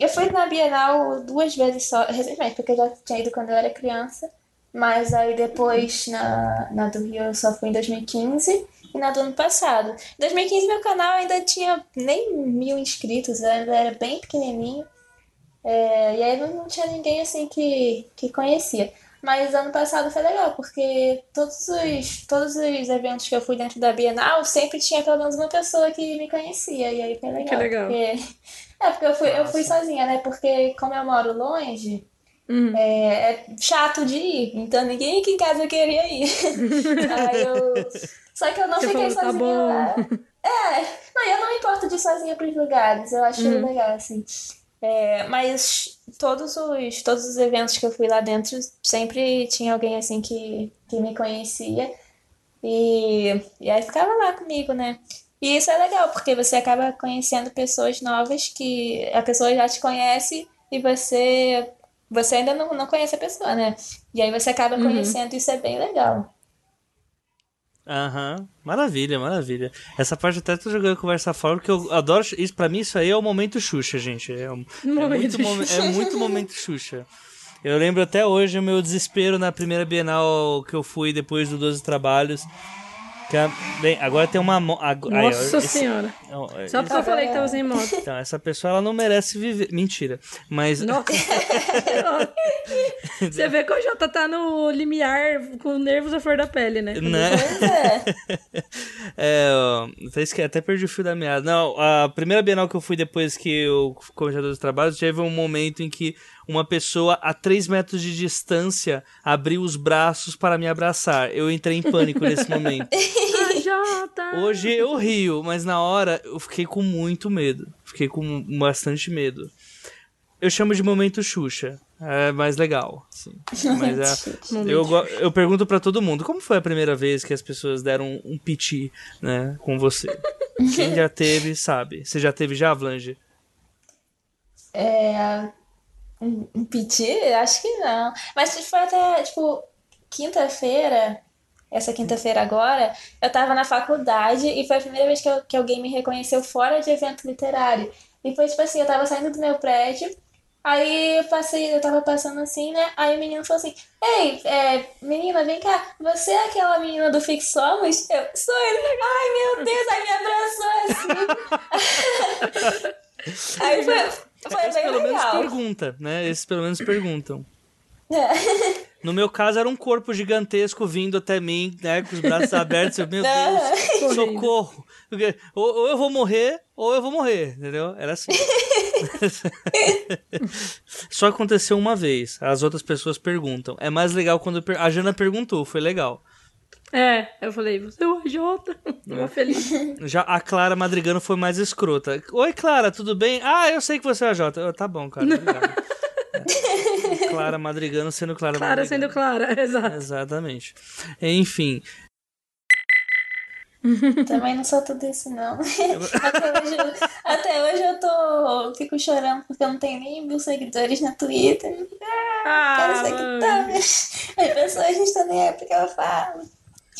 eu fui na Bienal duas vezes só, recentemente, porque eu já tinha ido quando eu era criança. Mas aí depois, na, na do Rio, eu só fui em 2015 e na do ano passado. Em 2015, meu canal ainda tinha nem mil inscritos, ainda era bem pequenininho. É, e aí não, não tinha ninguém assim que, que conhecia. Mas ano passado foi legal, porque todos os, todos os eventos que eu fui dentro da Bienal sempre tinha pelo menos uma pessoa que me conhecia. E aí foi legal. Que legal. Porque, é, porque eu fui, eu fui sozinha, né? Porque como eu moro longe, Uhum. é, é chato de ir. Então ninguém aqui em casa queria ir. eu. Só que eu não Você fiquei falou, tá sozinha bom. lá. É, não, eu não me importo de ir sozinha pros lugares. Eu acho Uhum. legal, assim. É, mas todos os, todos os eventos que eu fui lá dentro, sempre tinha alguém assim que, que me conhecia. E, e aí ficava lá comigo, né? E isso é legal, porque você acaba conhecendo pessoas novas que a pessoa já te conhece e você, você ainda não, não conhece a pessoa, né? E aí você acaba Uhum. conhecendo, isso é bem legal. Aham, maravilha, maravilha. Essa parte até tô jogando conversa fora, porque eu adoro. Isso, pra mim, isso aí é o momento Xuxa, gente. É, um- é muito, é muito momento Xuxa. Eu lembro até hoje o meu desespero na primeira Bienal que eu fui depois do 12 Trabalhos. Bem, agora tem uma. mo- ag- aí, ó, Nossa esse- senhora. ó, Só porque eu falei que tava sem moto. Então, essa pessoa ela não merece viver. Mentira. Mas. Nossa. Você vê que o Jota tá no limiar com nervos à flor da pele, né? Né? Pois é. É, até, até perdi o fio da meada. Não, a primeira Bienal que eu fui depois que eu comecei dos trabalhos, teve um momento em que uma pessoa a 3 metros de distância abriu os braços para me abraçar. Eu entrei em pânico nesse momento. Ai, Jota! Hoje eu rio, mas na hora eu fiquei com muito medo. Fiquei com bastante medo. Eu chamo de momento Xuxa. É mais legal. Sim. Mas é, eu, eu pergunto pra todo mundo: como foi a primeira vez que as pessoas deram um, um piti, né, com você? Quem já teve, sabe. Você já teve já, Vlange? É, um, um? Acho que não. Mas foi até, tipo, quinta-feira, essa quinta-feira agora, eu tava na faculdade e foi a primeira vez que, eu- que alguém me reconheceu fora de evento literário. E foi tipo assim, eu tava saindo do meu prédio, aí eu passei, eu tava passando assim, né? Aí o menino falou assim, Ei, é, menina, vem cá, você é aquela menina do Fix Somos? Eu, sou ele. Ai, meu Deus, aí me abraçou assim. Aí foi, foi Esse pelo menos legal. pergunta, né? Esses pelo menos perguntam. É. No meu caso, era um corpo gigantesco vindo até mim, né? Com os braços abertos. Eu, meu Deus, socorro. Porque Ou, ou eu vou morrer, ou eu vou morrer, entendeu? Era assim. Só aconteceu uma vez. As outras pessoas perguntam. É mais legal quando per- a Jana perguntou, foi legal. É, eu falei, você é o Jota. Tava feliz. Já a Clara Madrigano foi mais escrota. Oi, Clara, tudo bem? Ah, eu sei que você é a Jota. Eu, tá bom, cara. Obrigado. É. Clara Madrigano sendo Clara, Clara Madrigano. sendo Clara, exato. Exatamente. Enfim, Também não sou tudo isso, não. até, hoje, eu- até hoje eu tô. Fico chorando porque eu não tenho nem mil seguidores na Twitter. Quero Ah, seguidores. As pessoas não estão nem aí porque eu falo.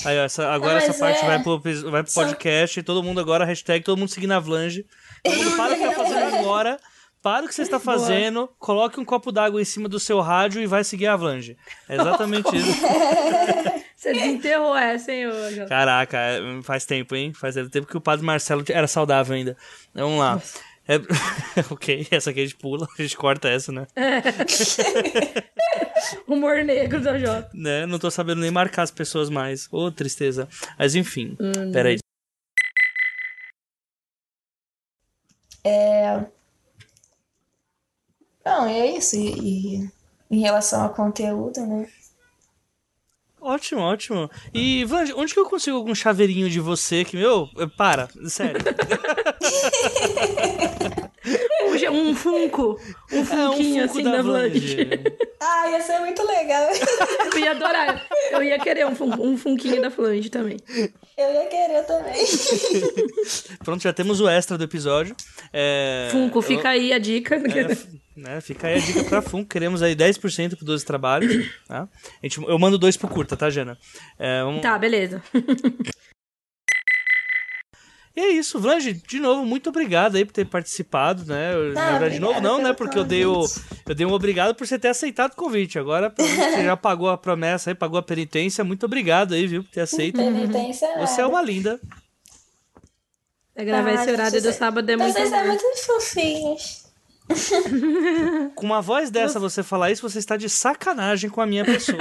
Aí, ó, essa- agora essa parte é- vai, pro, vai pro Só- podcast, todo mundo agora, hashtag, todo mundo seguindo a Vlange. Todo mundo para o que tá fazendo agora, para o que você está fazendo, coloque um copo d'água em cima do seu rádio e vai seguir a Vlange. É exatamente isso. você desenterrou essa, hein, ô Jota? Caraca, é, faz tempo, hein? Faz tempo que o padre Marcelo era saudável ainda. Vamos lá. É- ok, essa aqui a gente pula, a gente corta essa, né? Humor negro da Jota. né? Não tô sabendo nem marcar as pessoas mais. Ô, tristeza. Mas enfim, peraí. Não, é isso. E, e em relação ao conteúdo, né? Ótimo, ótimo. E, Vange, onde que eu consigo algum chaveirinho de você que, meu, para, sério. Hoje Um Funko. Um É um funquinho Funko assim da da Vlange. Ah, ia ser muito legal. Eu ia adorar. Eu ia querer um, fun um funquinho da Flange também. Eu ia querer também. Pronto, já temos o extra do episódio. É, Funko, eu- fica aí a dica. é, né, fica aí a dica pra Funko. Queremos aí 10% pro 12 trabalhos. Tá? A gente, eu mando dois pro curta, tá, Jana? É, vamos- Tá, beleza. E é isso, Vlange, de novo, muito obrigado aí por ter participado, né? Eu- Na verdade, de novo não, né? Porque eu dei, o, eu dei um obrigado por você ter aceitado o convite. Agora, você já pagou a promessa aí, pagou a penitência. Muito obrigado aí, viu, por ter aceito. Penitência Você é uma linda. É gravar Ah, esse horário do sábado é muito Vocês são muito fofinhos. Com uma voz dessa, você falar isso, você está de sacanagem com a minha pessoa.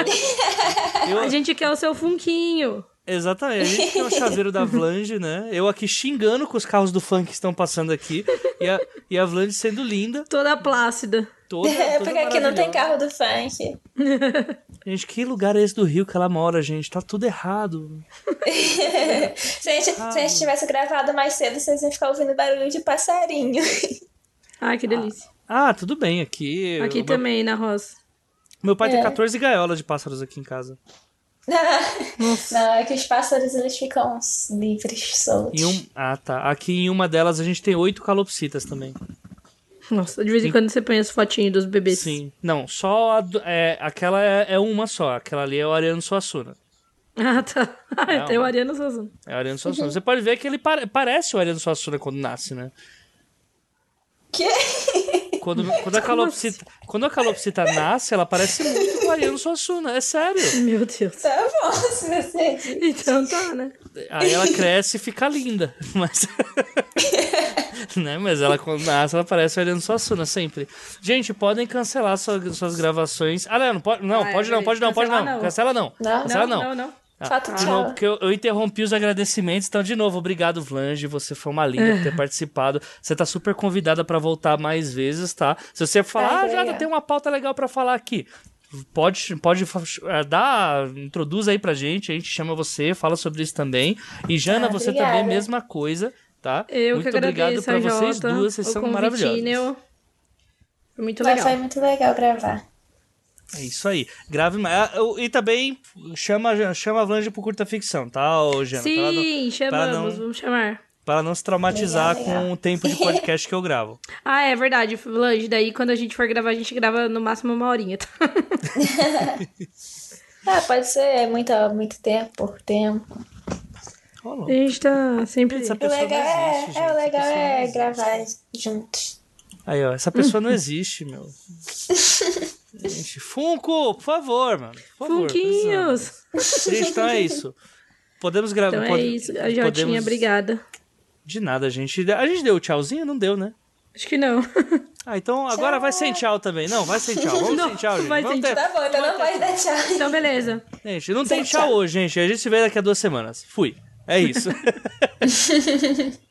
Eu- A gente quer o seu funquinho. Exatamente, a gente tem o chaveiro da Vlange, né? Eu aqui xingando com os carros do funk que estão passando aqui. E a, e a Vlange sendo linda, Toda plácida. toda. É, toda porque aqui não tem carro do funk. Gente, que lugar é esse do Rio que ela mora, gente? Tá tudo errado. Se a, gente, se a gente tivesse gravado mais cedo, vocês iam ficar ouvindo barulho de passarinho. Ai, que delícia. Ah, tudo bem, aqui. Aqui meu, também, na roça. Meu pai tem É. 14 gaiolas de pássaros aqui em casa. Não, é que os pássaros eles ficam livres, soltos. E um... Ah, tá. Aqui em uma delas a gente tem oito calopsitas também. Nossa, de vez em quando você põe as fotinhas dos bebês. Sim. Não, só a do- é, aquela é, é uma só. Aquela ali é o Ariano Suassuna. Ah, tá. Ah, tem o Ariano Suassuna. É o Ariano Suassuna. Você pode ver que ele pare- parece o Ariano Suassuna quando nasce, né? Que? Quando, quando, a calopsita, quando a calopsita nasce, ela parece muito o Ariano Suassuna. É sério. Meu Deus. Tá bom, se você diz. Então tá, né? Aí ela cresce e fica linda. Mas. né? Mas ela, quando nasce, ela parece o Ariano Suassuna, sempre. Gente, podem cancelar sua- suas gravações. Ah, não, não pode, não, Ah, é, pode não, pode não, pode não. Cancelar não. Cancela não. Não? Cancela não. não, não. Falta De tchau. novo, porque eu, eu interrompi os agradecimentos. Então, de novo, obrigado, Vlange. Você foi uma linda por ter participado. Você tá super convidada pra voltar mais vezes, tá? Se você falar, Ah, ah, que já tem uma pauta legal pra falar aqui. Pode, pode eh, dar, introduz aí pra gente, a gente chama você, fala sobre isso também. E Jana, Ah, você obrigada. também, mesma coisa, tá? Eu Muito que agradeço obrigado pra vocês Jota, duas, vocês são maravilhosas. Foi muito Mas legal. foi muito legal gravar. É isso aí. Grave mais. Ah, E também chama, chama a Vlange pro curta ficção, tá, Jana? Pra ela não- Sim, pra chamamos, não- vamos chamar. Pra ela não se traumatizar Legal, legal. com o tempo de podcast que eu gravo. Ah, é verdade, Lange. Daí quando a gente for gravar, a gente grava no máximo uma horinha, tá? Ah, pode ser muito, muito tempo, pouco tempo. Rolou. A gente tá sempre. Essa O pessoa legal não é, existe, é, o gente. legal Essa pessoa não é gravar juntos. Aí, ó, essa pessoa não existe, meu. Gente, Funko, por favor, mano. Por favor, Funquinhos! Gente, então é isso. Podemos gravar. Então é isso. A Jotinha, obrigada. De nada, gente. A gente deu tchauzinho? Não deu, né? Acho que não. Ah, então agora vai sem tchau também. Não, vai sem tchau. Vamos Não, sem tchau, gente. vai Vamos sem ter- Tá bom, então não pode deixar. Então, beleza. Gente, não tem Sem tchau tchau. hoje, gente. A gente se vê daqui a duas semanas. Fui. É isso.